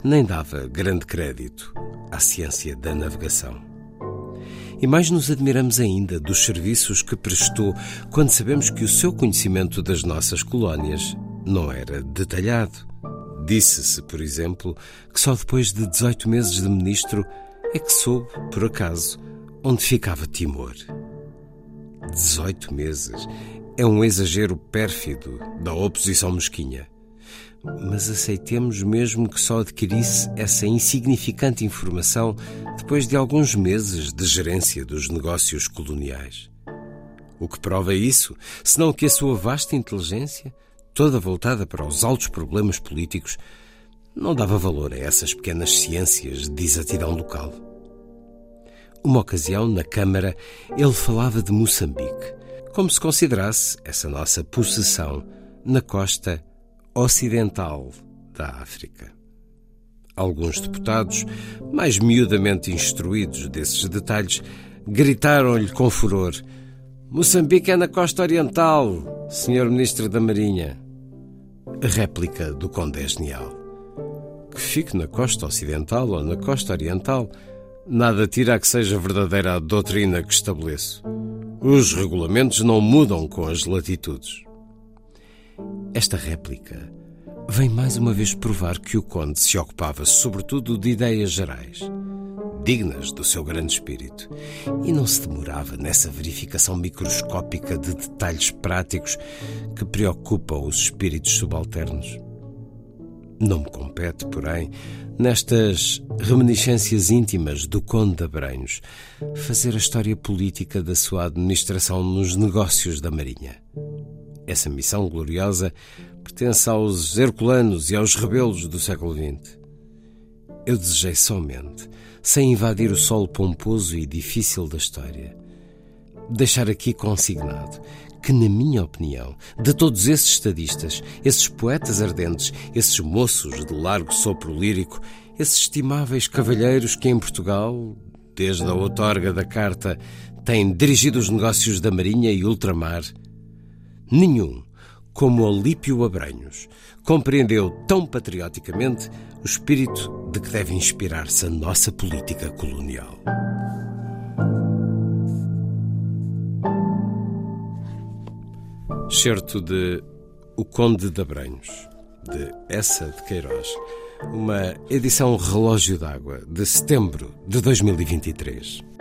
Nem dava grande crédito à ciência da navegação. E mais nos admiramos ainda dos serviços que prestou quando sabemos que o seu conhecimento das nossas colónias não era detalhado. Disse-se, por exemplo, que só depois de 18 meses de ministro é que soube, por acaso, onde ficava Timor. 18 meses é um exagero pérfido da oposição mesquinha. Mas aceitemos mesmo que só adquirisse essa insignificante informação depois de alguns meses de gerência dos negócios coloniais. O que prova isso, senão que a sua vasta inteligência, toda voltada para os altos problemas políticos, não dava valor a essas pequenas ciências de exatidão local. Uma ocasião, na Câmara, ele falava de Moçambique, como se considerasse essa nossa possessão na costa ocidental da África. Alguns deputados, mais miudamente instruídos desses detalhes, gritaram-lhe com furor: Moçambique é na costa oriental, Senhor Ministro da Marinha. Réplica do Conde Genial. Que fique na costa ocidental ou na costa oriental, Nada tira a que seja verdadeira a doutrina que estabeleço. Os regulamentos não mudam com as latitudes. Esta réplica vem mais uma vez provar que o Conde se ocupava sobretudo de ideias gerais, dignas do seu grande espírito, e não se demorava nessa verificação microscópica de detalhes práticos que preocupam os espíritos subalternos. Não me compete, porém, nestas reminiscências íntimas do Conde de Abranhos, fazer a história política da sua administração nos negócios da Marinha. Essa missão gloriosa pertence aos herculanos e aos rebelos do século XX. Eu desejei somente, sem invadir o solo pomposo e difícil da história, deixar aqui consignado que, na minha opinião, de todos esses estadistas, esses poetas ardentes, esses moços de largo sopro lírico, esses estimáveis cavalheiros que em Portugal, desde a outorga da carta, têm dirigido os negócios da Marinha e ultramar, nenhum, como Olípio Abranhos, compreendeu tão patrioticamente o espírito de que deve inspirar-se a nossa política colonial. Certo de O Conde de Abranhos, de Essa de Queiroz, uma edição Relógio d'Água de setembro de 2023.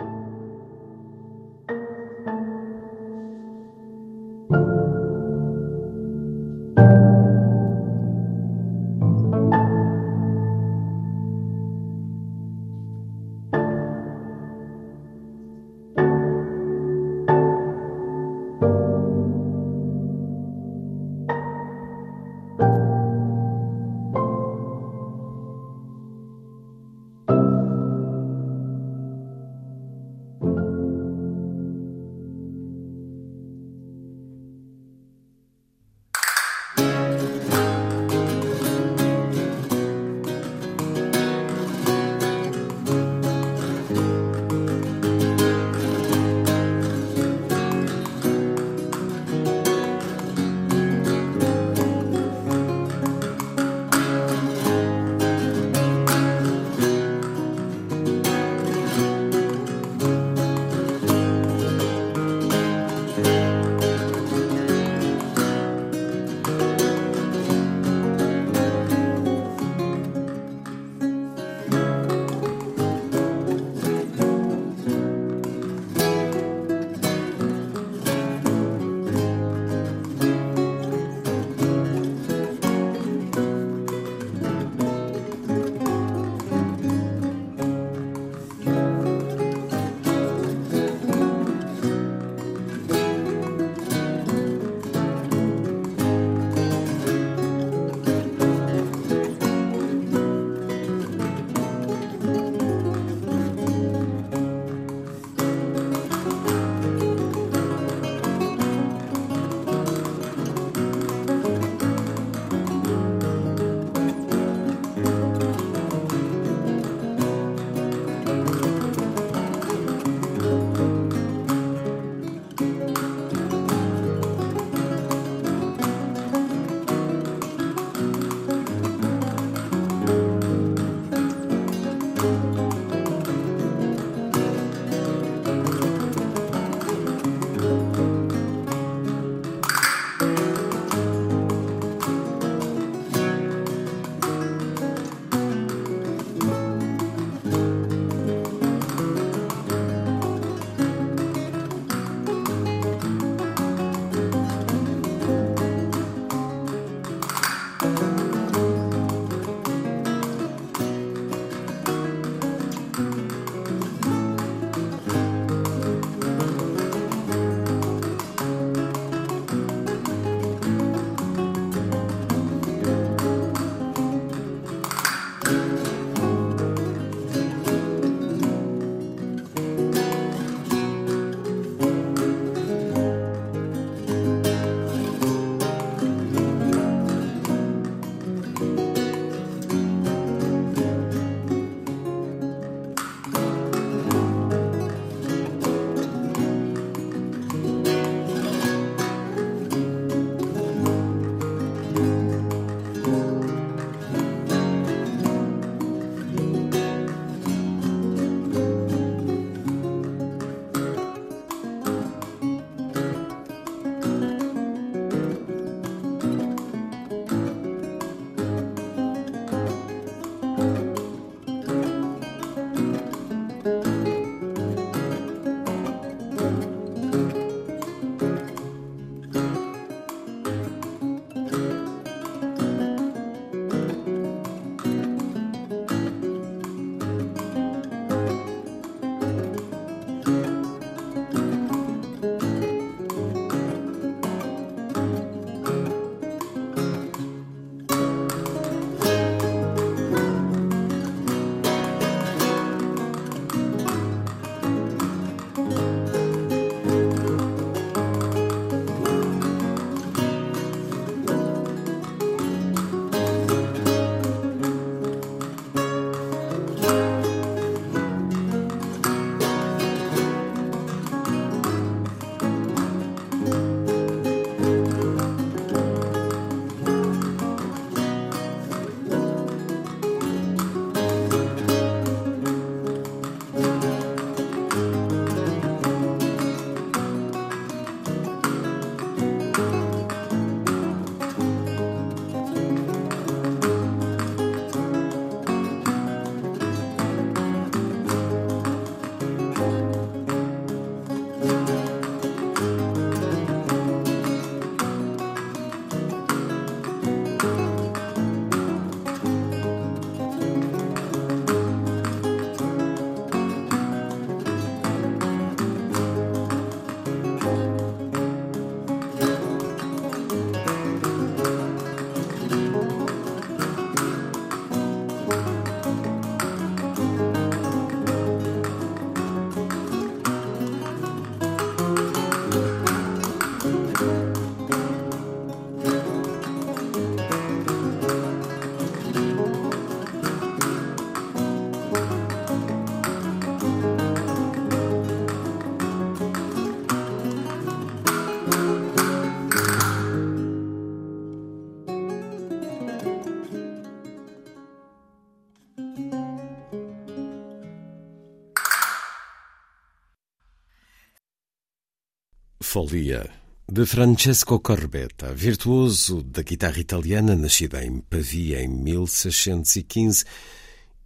Folia, de Francesco Corbetta, virtuoso da guitarra italiana, nascida em Pavia em 1615,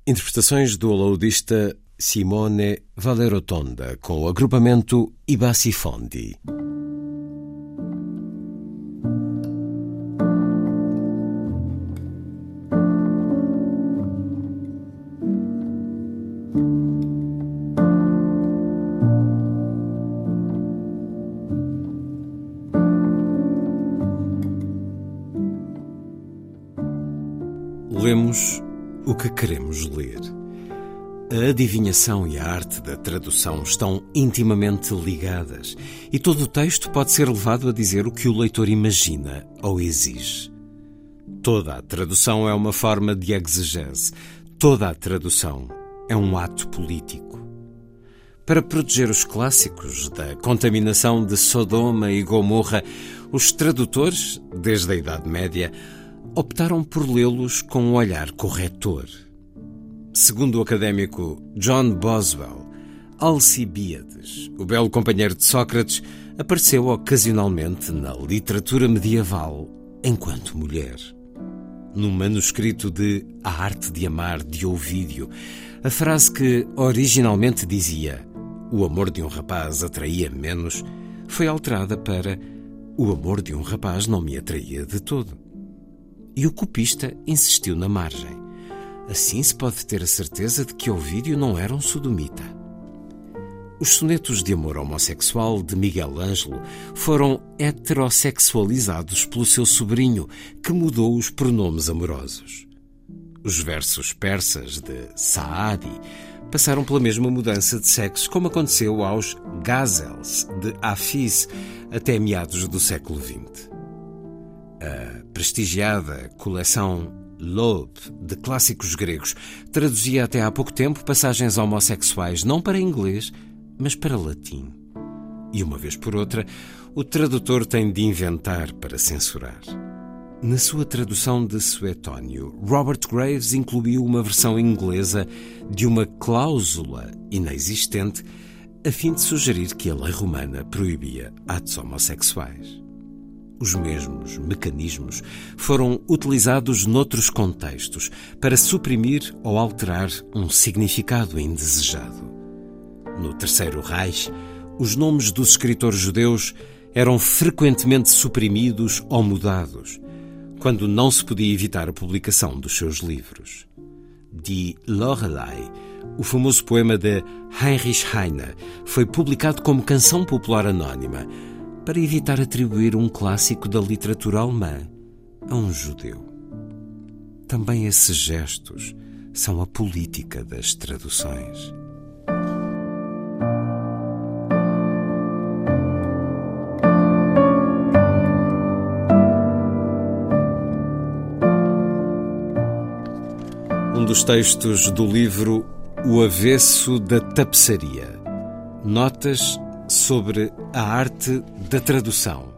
interpretações do alaudista Simone Valerotonda, com o agrupamento I Bassi Fondi. Que queremos ler. A adivinhação e a arte da tradução estão intimamente ligadas e todo o texto pode ser levado a dizer o que o leitor imagina ou exige. Toda a tradução é uma forma de exegese, toda a tradução é um ato político. Para proteger os clássicos da contaminação de Sodoma e Gomorra, os tradutores, desde a Idade Média, optaram por lê-los com um olhar corretor. Segundo o académico John Boswell, Alcibíades, o belo companheiro de Sócrates, apareceu ocasionalmente na literatura medieval enquanto mulher. No manuscrito de A Arte de Amar de Ovídio, a frase que originalmente dizia o amor de um rapaz atraía menos foi alterada para o amor de um rapaz não me atraía de todo. E o copista insistiu na margem. Assim se pode ter a certeza de que Ovídio não era um sodomita. Os sonetos de amor homossexual de Miguel Ângelo foram heterossexualizados pelo seu sobrinho, que mudou os pronomes amorosos. Os versos persas de Saadi passaram pela mesma mudança de sexo, como aconteceu aos gazels de Hafiz até meados do século XX. A prestigiada coleção Loeb de clássicos gregos traduzia até há pouco tempo passagens homossexuais não para inglês, mas para latim. E uma vez por outra, o tradutor tem de inventar para censurar. Na sua tradução de Suetônio, Robert Graves incluiu uma versão inglesa de uma cláusula inexistente a fim de sugerir que a lei romana proibia atos homossexuais. Os mesmos mecanismos foram utilizados noutros contextos para suprimir ou alterar um significado indesejado. No Terceiro Reich, os nomes dos escritores judeus eram frequentemente suprimidos ou mudados, quando não se podia evitar a publicação dos seus livros. Die Lorelei, o famoso poema de Heinrich Heine, foi publicado como canção popular anónima para evitar atribuir um clássico da literatura alemã a um judeu. Também esses gestos são a política das traduções. Um dos textos do livro O Avesso da Tapeçaria. Notas sobre a arte da tradução.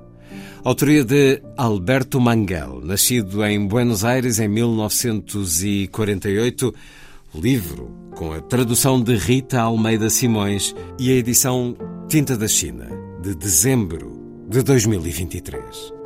Autoria de Alberto Manguel, nascido em Buenos Aires em 1948. Livro com a tradução de Rita Almeida Simões e a edição Tinta da China, de dezembro de 2023.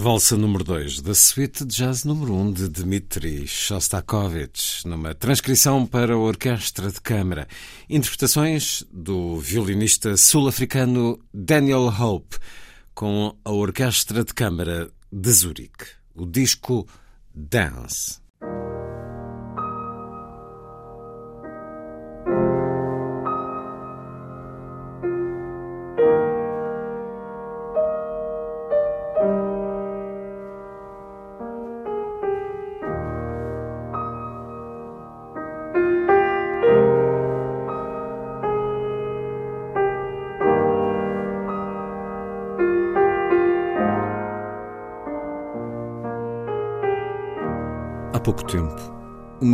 Valsa número 2 da suíte de jazz número 1 um de Dmitri Shostakovich, numa transcrição para a orquestra de câmara. Interpretações do violinista sul-africano Daniel Hope com a orquestra de câmara de Zurique. O disco Dance.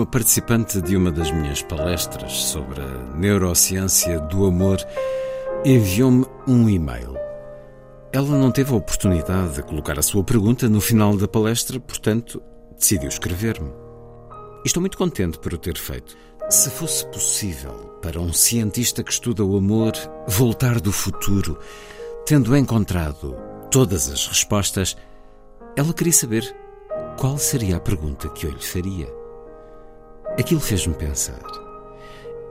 Uma participante de uma das minhas palestras sobre a neurociência do amor enviou-me um e-mail. Ela não teve a oportunidade de colocar a sua pergunta no final da palestra, portanto, decidiu escrever-me. Estou muito contente por o ter feito. Se fosse possível para um cientista que estuda o amor voltar do futuro, tendo encontrado todas as respostas, ela queria saber qual seria a pergunta que eu lhe faria? Aquilo fez-me pensar.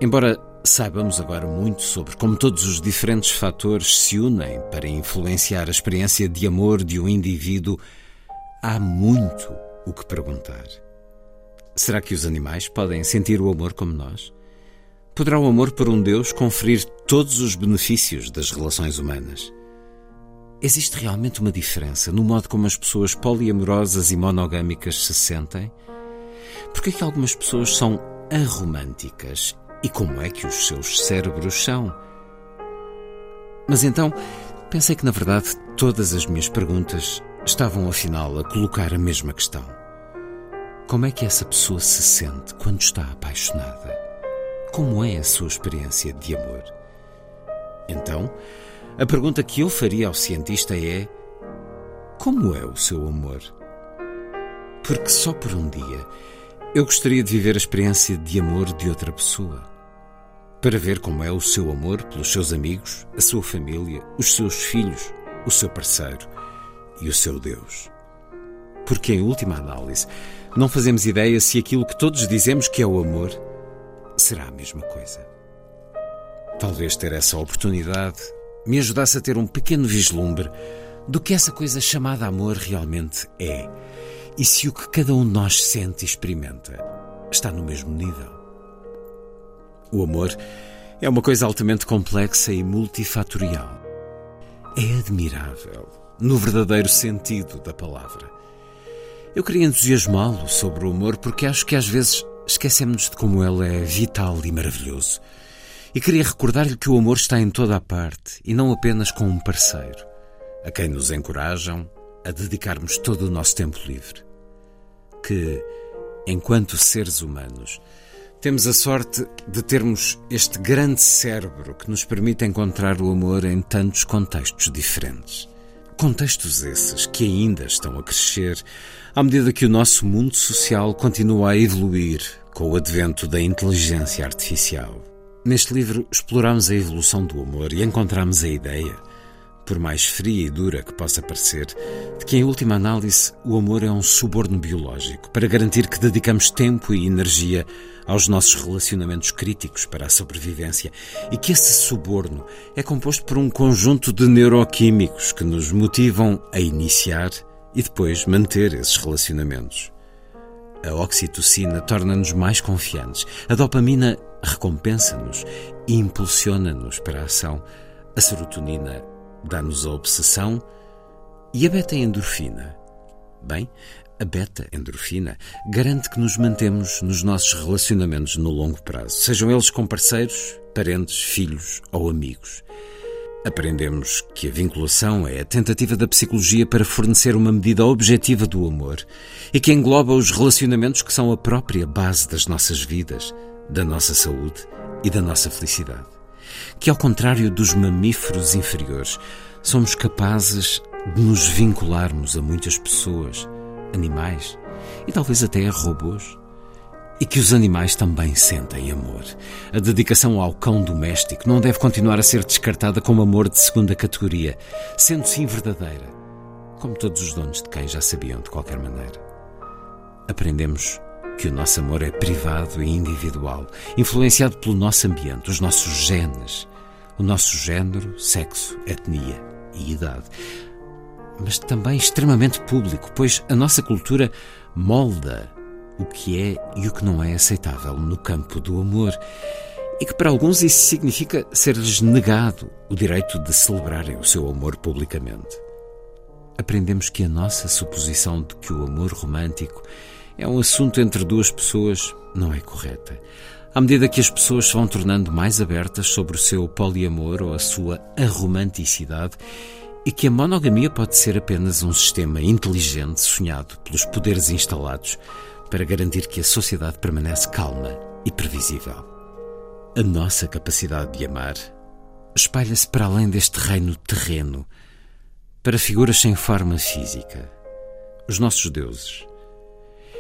Embora saibamos agora muito sobre como todos os diferentes fatores se unem para influenciar a experiência de amor de um indivíduo, há muito o que perguntar. Será que os animais podem sentir o amor como nós? Poderá o amor por um Deus conferir todos os benefícios das relações humanas? Existe realmente uma diferença no modo como as pessoas poliamorosas e monogâmicas se sentem? Por é que algumas pessoas são aromânticas e como é que os seus cérebros são? Mas então, pensei que na verdade todas as minhas perguntas estavam afinal a colocar a mesma questão. Como é que essa pessoa se sente quando está apaixonada? Como é a sua experiência de amor? Então, a pergunta que eu faria ao cientista é: como é o seu amor? Porque só por um dia eu gostaria de viver a experiência de amor de outra pessoa. Para ver como é o seu amor pelos seus amigos, a sua família, os seus filhos, o seu parceiro e o seu Deus. Porque, em última análise, não fazemos ideia se aquilo que todos dizemos que é o amor será a mesma coisa. Talvez ter essa oportunidade me ajudasse a ter um pequeno vislumbre do que essa coisa chamada amor realmente é e se o que cada um de nós sente e experimenta está no mesmo nível. O amor é uma coisa altamente complexa e multifatorial. É admirável, no verdadeiro sentido da palavra. Eu queria entusiasmá-lo sobre o amor porque acho que às vezes esquecemos de como ele é vital e maravilhoso. E queria recordar-lhe que o amor está em toda a parte e não apenas com um parceiro, a quem nos encorajam a dedicarmos todo o nosso tempo livre. Que, enquanto seres humanos, temos a sorte de termos este grande cérebro que nos permite encontrar o amor em tantos contextos diferentes. Contextos esses que ainda estão a crescer à medida que o nosso mundo social continua a evoluir com o advento da inteligência artificial. Neste livro exploramos a evolução do amor e encontramos a ideia, por mais fria e dura que possa parecer, de que em última análise o amor é um suborno biológico para garantir que dedicamos tempo e energia aos nossos relacionamentos críticos para a sobrevivência e que esse suborno é composto por um conjunto de neuroquímicos que nos motivam a iniciar e depois manter esses relacionamentos. A oxitocina torna-nos mais confiantes. A dopamina recompensa-nos e impulsiona-nos para a ação. A serotonina dá-nos a obsessão e a beta-endorfina. Bem, a beta-endorfina garante que nos mantemos nos nossos relacionamentos no longo prazo, sejam eles com parceiros, parentes, filhos ou amigos. Aprendemos que a vinculação é a tentativa da psicologia para fornecer uma medida objetiva do amor e que engloba os relacionamentos que são a própria base das nossas vidas, da nossa saúde e da nossa felicidade. Que, ao contrário dos mamíferos inferiores, somos capazes de nos vincularmos a muitas pessoas, animais e talvez até a robôs e que os animais também sentem amor. A dedicação ao cão doméstico não deve continuar a ser descartada como amor de segunda categoria, sendo sim verdadeira. como todos os donos de quem já sabiam de qualquer maneira. Aprendemos que o nosso amor é privado e individual, influenciado pelo nosso ambiente, os nossos genes, o nosso género, sexo, etnia e idade. Mas também extremamente público, pois a nossa cultura molda o que é e o que não é aceitável no campo do amor. E que para alguns isso significa ser-lhes negado o direito de celebrarem o seu amor publicamente. Aprendemos que a nossa suposição de que o amor romântico é um assunto entre duas pessoas não é correta. À medida que as pessoas se vão tornando mais abertas sobre o seu poliamor ou a sua aromanticidade, e que a monogamia pode ser apenas um sistema inteligente sonhado pelos poderes instalados para garantir que a sociedade permanece calma e previsível. A nossa capacidade de amar espalha-se para além deste reino terreno, para figuras sem forma física, os nossos deuses.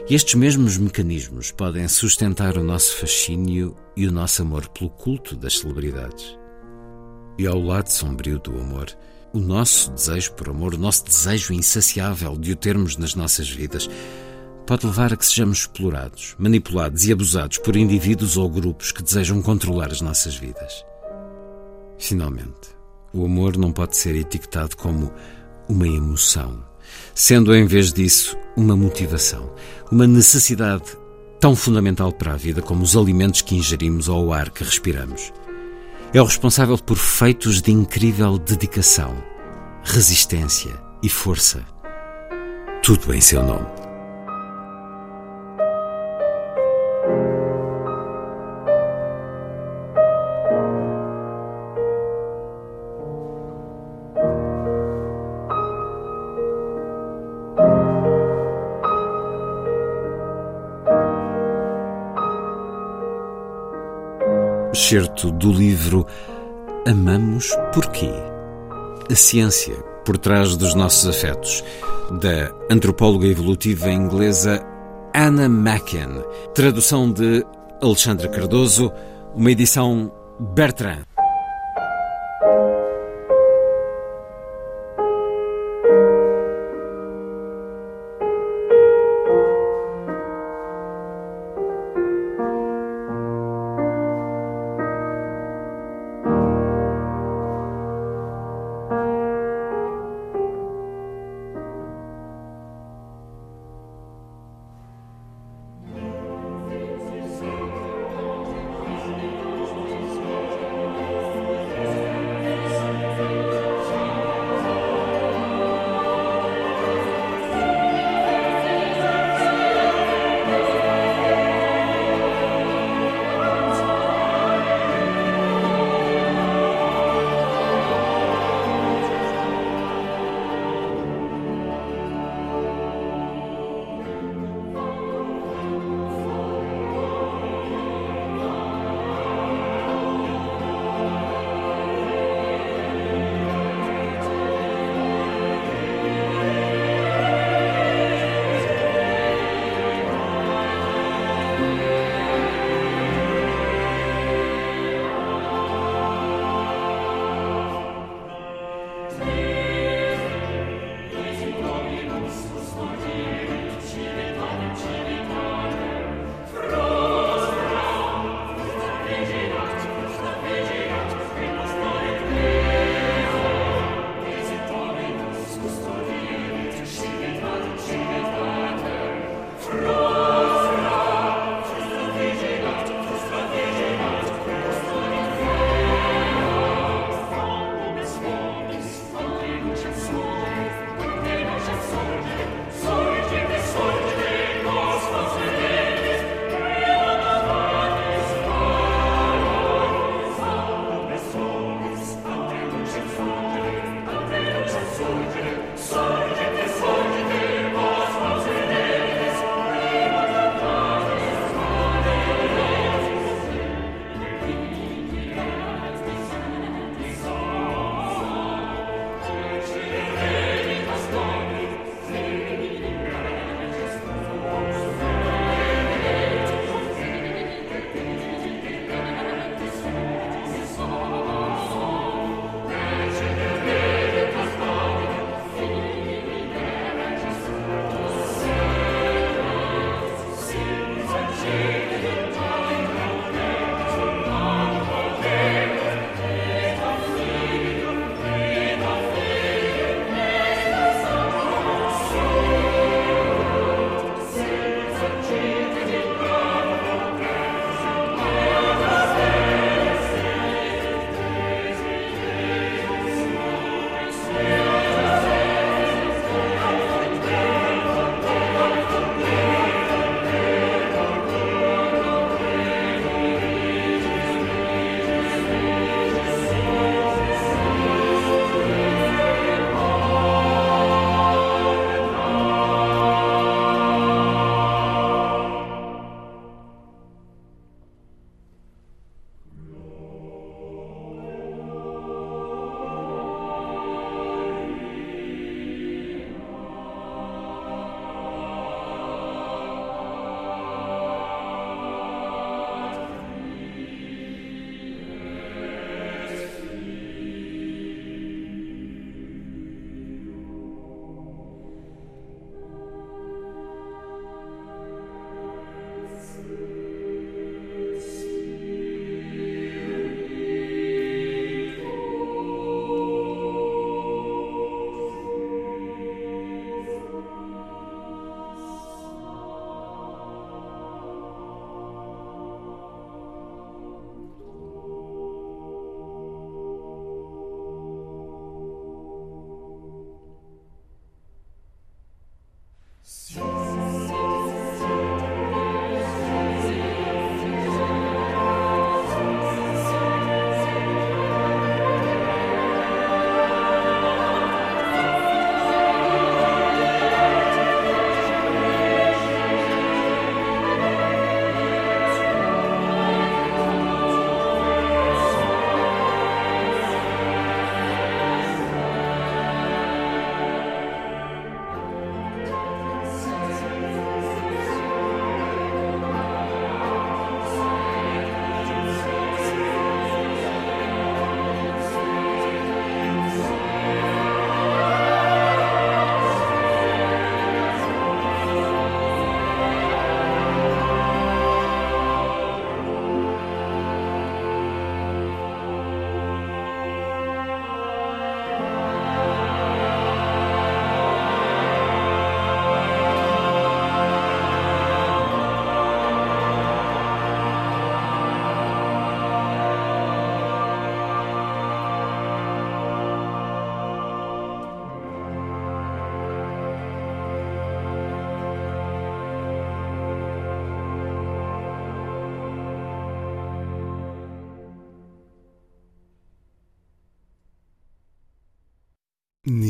E estes mesmos mecanismos podem sustentar o nosso fascínio e o nosso amor pelo culto das celebridades. E ao lado sombrio do amor, o nosso desejo por amor, o nosso desejo insaciável de o termos nas nossas vidas, pode levar a que sejamos explorados, manipulados e abusados por indivíduos ou grupos que desejam controlar as nossas vidas. Finalmente, o amor não pode ser etiquetado como uma emoção, sendo em vez disso uma motivação, uma necessidade tão fundamental para a vida como os alimentos que ingerimos ou o ar que respiramos. É o responsável por feitos de incrível dedicação, resistência e força. Tudo em seu nome. Excerto do livro Amamos Porquê? A ciência por trás dos nossos afetos, da antropóloga evolutiva inglesa Anna Macken, tradução de Alexandra Cardoso, uma edição Bertrand.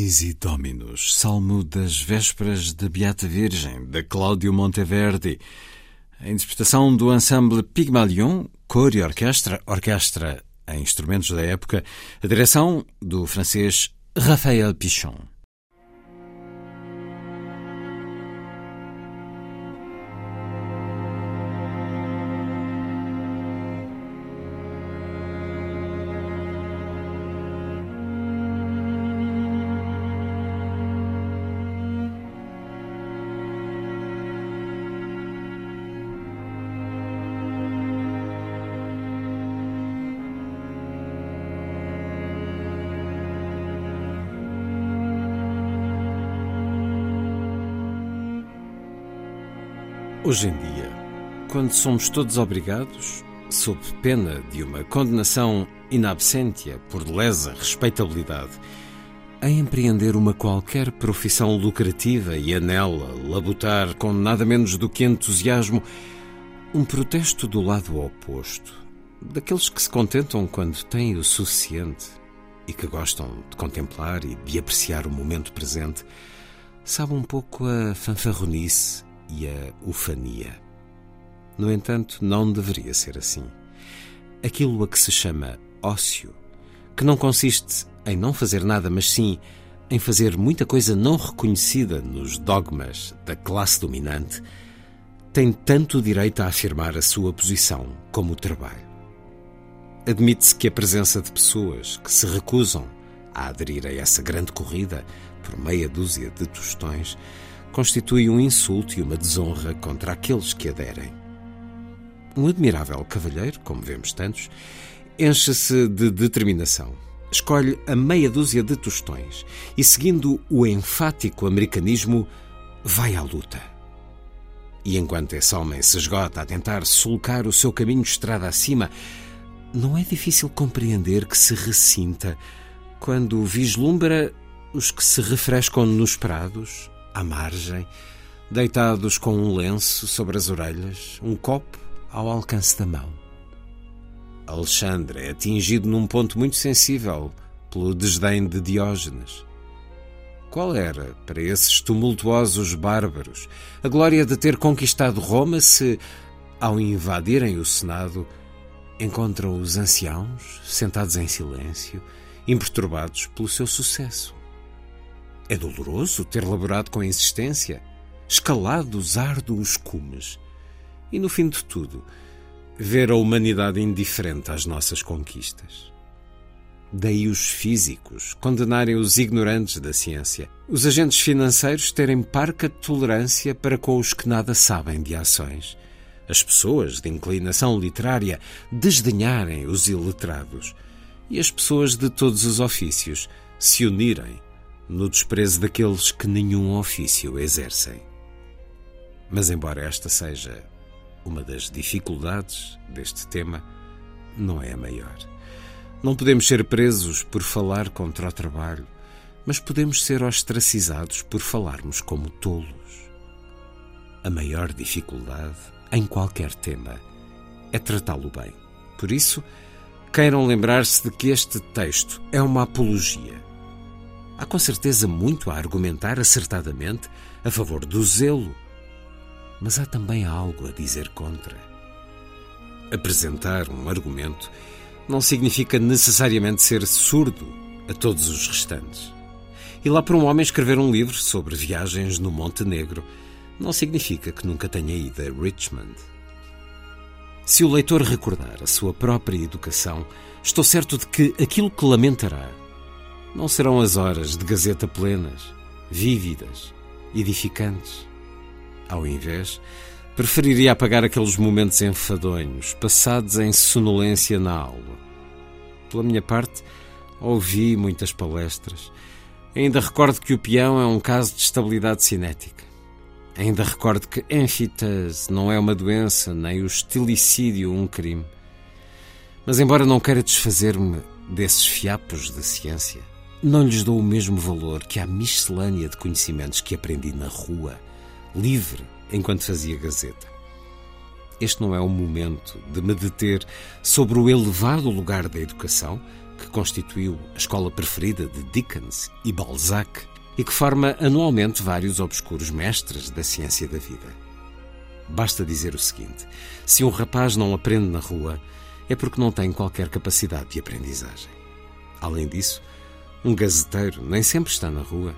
Nisi Dominus, salmo das vésperas da Beata Virgem, de Cláudio Monteverdi. A interpretação do ensemble Pygmalion, cor e orquestra, orquestra em instrumentos da época, a direção do francês Raphaël Pichon. Hoje em dia, quando somos todos obrigados, sob pena de uma condenação in absentia por lesa respeitabilidade, a empreender uma qualquer profissão lucrativa e a nela labutar com nada menos do que entusiasmo um protesto do lado oposto, daqueles que se contentam quando têm o suficiente e que gostam de contemplar e de apreciar o momento presente, sabe um pouco a fanfarronice e a ufania. No entanto, não deveria ser assim. Aquilo a que se chama ócio, que não consiste em não fazer nada, mas sim em fazer muita coisa não reconhecida nos dogmas da classe dominante, tem tanto direito a afirmar a sua posição como o trabalho. Admite-se que a presença de pessoas que se recusam a aderir a essa grande corrida por meia dúzia de tostões constitui um insulto e uma desonra contra aqueles que aderem. Um admirável cavalheiro, como vemos tantos, enche-se de determinação. Escolhe a meia dúzia de tostões e, seguindo o enfático americanismo, vai à luta. E enquanto esse homem se esgota a tentar sulcar o seu caminho estrada acima, não é difícil compreender que se ressinta quando vislumbra os que se refrescam nos prados, à margem, deitados com um lenço sobre as orelhas, um copo ao alcance da mão. Alexandre é atingido num ponto muito sensível pelo desdém de Diógenes. Qual era, para esses tumultuosos bárbaros, a glória de ter conquistado Roma se, ao invadirem o Senado, encontram os anciãos sentados em silêncio, imperturbados pelo seu sucesso? É doloroso ter laborado com insistência, escalado os árduos cumes e, no fim de tudo, ver a humanidade indiferente às nossas conquistas. Daí os físicos condenarem os ignorantes da ciência, os agentes financeiros terem parca tolerância para com os que nada sabem de ações, as pessoas de inclinação literária desdenharem os iletrados e as pessoas de todos os ofícios se unirem no desprezo daqueles que nenhum ofício exercem. Mas, embora esta seja uma das dificuldades deste tema, não é a maior. Não podemos ser presos por falar contra o trabalho, mas podemos ser ostracizados por falarmos como tolos. A maior dificuldade, em qualquer tema, é tratá-lo bem. Por isso, queiram lembrar-se de que este texto é uma apologia Há com certeza muito a argumentar acertadamente a favor do zelo, mas há também algo a dizer contra. Apresentar um argumento não significa necessariamente ser surdo a todos os restantes. E lá para um homem escrever um livro sobre viagens no Monte Negro não significa que nunca tenha ido a Richmond. Se o leitor recordar a sua própria educação, estou certo de que aquilo que lamentará não serão as horas de gazeta plenas, vívidas, edificantes. Ao invés, preferiria apagar aqueles momentos enfadonhos, passados em sonolência na aula. Pela minha parte, ouvi muitas palestras. Ainda recordo que o peão é um caso de estabilidade cinética. Ainda recordo que enfitase não é uma doença, nem o estilicídio um crime. Mas, embora não queira desfazer-me desses fiapos de ciência, não lhes dou o mesmo valor que à miscelânea de conhecimentos que aprendi na rua, livre, enquanto fazia gazeta. Este não é o momento de me deter sobre o elevado lugar da educação, que constituiu a escola preferida de Dickens e Balzac e que forma anualmente vários obscuros mestres da ciência da vida. Basta dizer o seguinte: se um rapaz não aprende na rua, é porque não tem qualquer capacidade de aprendizagem. Além disso, um gazeteiro nem sempre está na rua,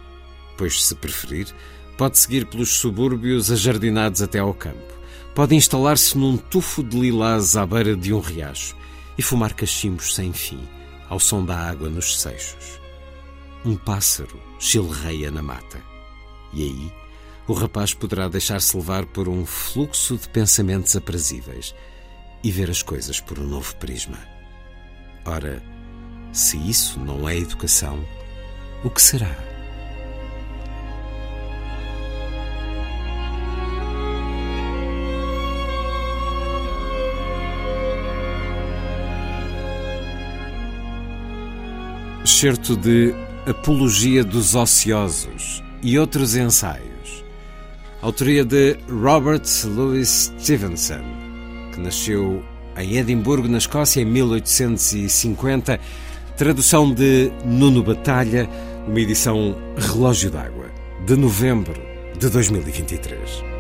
pois, se preferir, pode seguir pelos subúrbios ajardinados até ao campo, pode instalar-se num tufo de lilás à beira de um riacho e fumar cachimbos sem fim, ao som da água nos seixos. Um pássaro chilreia na mata. E aí, o rapaz poderá deixar-se levar por um fluxo de pensamentos aprazíveis e ver as coisas por um novo prisma. Ora, se isso não é educação, o que será? Certo de Apologia dos Ociosos e outros ensaios. Autoria de Robert Louis Stevenson, que nasceu em Edimburgo, na Escócia, em 1850. Tradução de Nuno Batalha, uma edição Relógio d'Água, de novembro de 2023.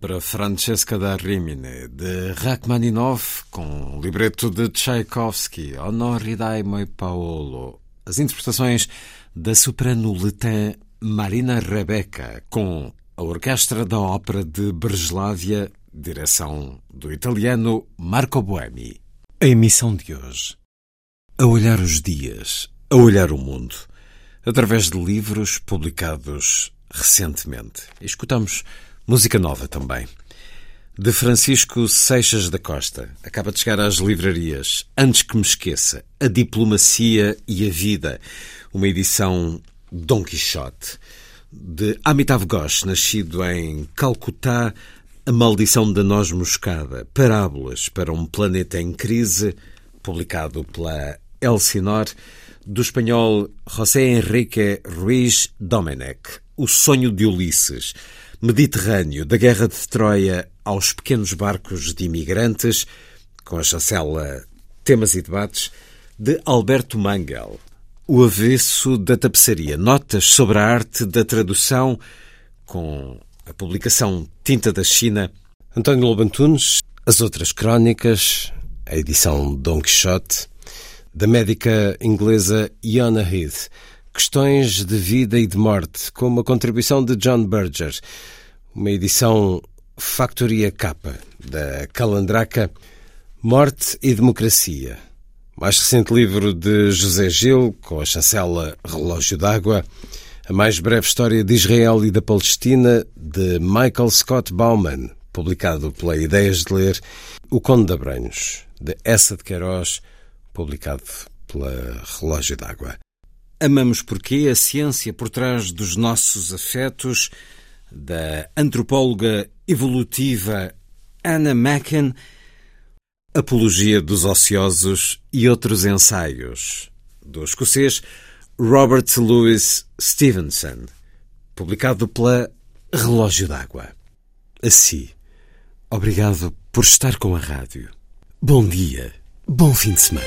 Ópera Francesca da Rimini, de Rachmaninoff, com libreto de Tchaikovsky, Honoridai Moi Paolo. As interpretações da soprano letã Marina Rebecca, com a Orquestra da Ópera de Breslávia, direção do italiano Marco Boemi. A emissão de hoje. A olhar os dias, a olhar o mundo, através de livros publicados recentemente. Escutamos Música nova também. De Francisco Seixas da Costa. Acaba de chegar às livrarias. Antes que me esqueça, A Diplomacia e a Vida. Uma edição Dom Quixote. De Amitav Ghosh, nascido em Calcutá, A Maldição da Noz Moscada. Parábolas para um planeta em crise. Publicado pela Elsinor. Do espanhol José Henrique Ruiz Domenech. O Sonho de Ulisses. Mediterrâneo, da Guerra de Troia aos pequenos barcos de imigrantes, com a chancela Temas e Debates, de Alberto Mangel. O avesso da tapeçaria, notas sobre a arte da tradução, com a publicação Tinta da China. António Lobantunes, as outras crónicas, a edição Don Quixote, da médica inglesa Iona Heath, Questões de Vida e de Morte, com uma contribuição de John Berger, uma edição Factoria Capa, da Calandraca, Morte e Democracia. Mais recente livro de José Gil, com a chancela Relógio d'Água, a mais breve história de Israel e da Palestina, de Michael Scott Bauman, publicado pela Ideias de Ler, O Conde de Abranhos, de Essa de Queiroz, publicado pela Relógio d'Água. Amamos porque a ciência por trás dos nossos afetos, da antropóloga evolutiva Anna Macken, Apologia dos Ociosos e outros ensaios, do escocês Robert Louis Stevenson, publicado pela Relógio d'Água. Assim, obrigado por estar com a rádio. Bom dia, bom fim de semana.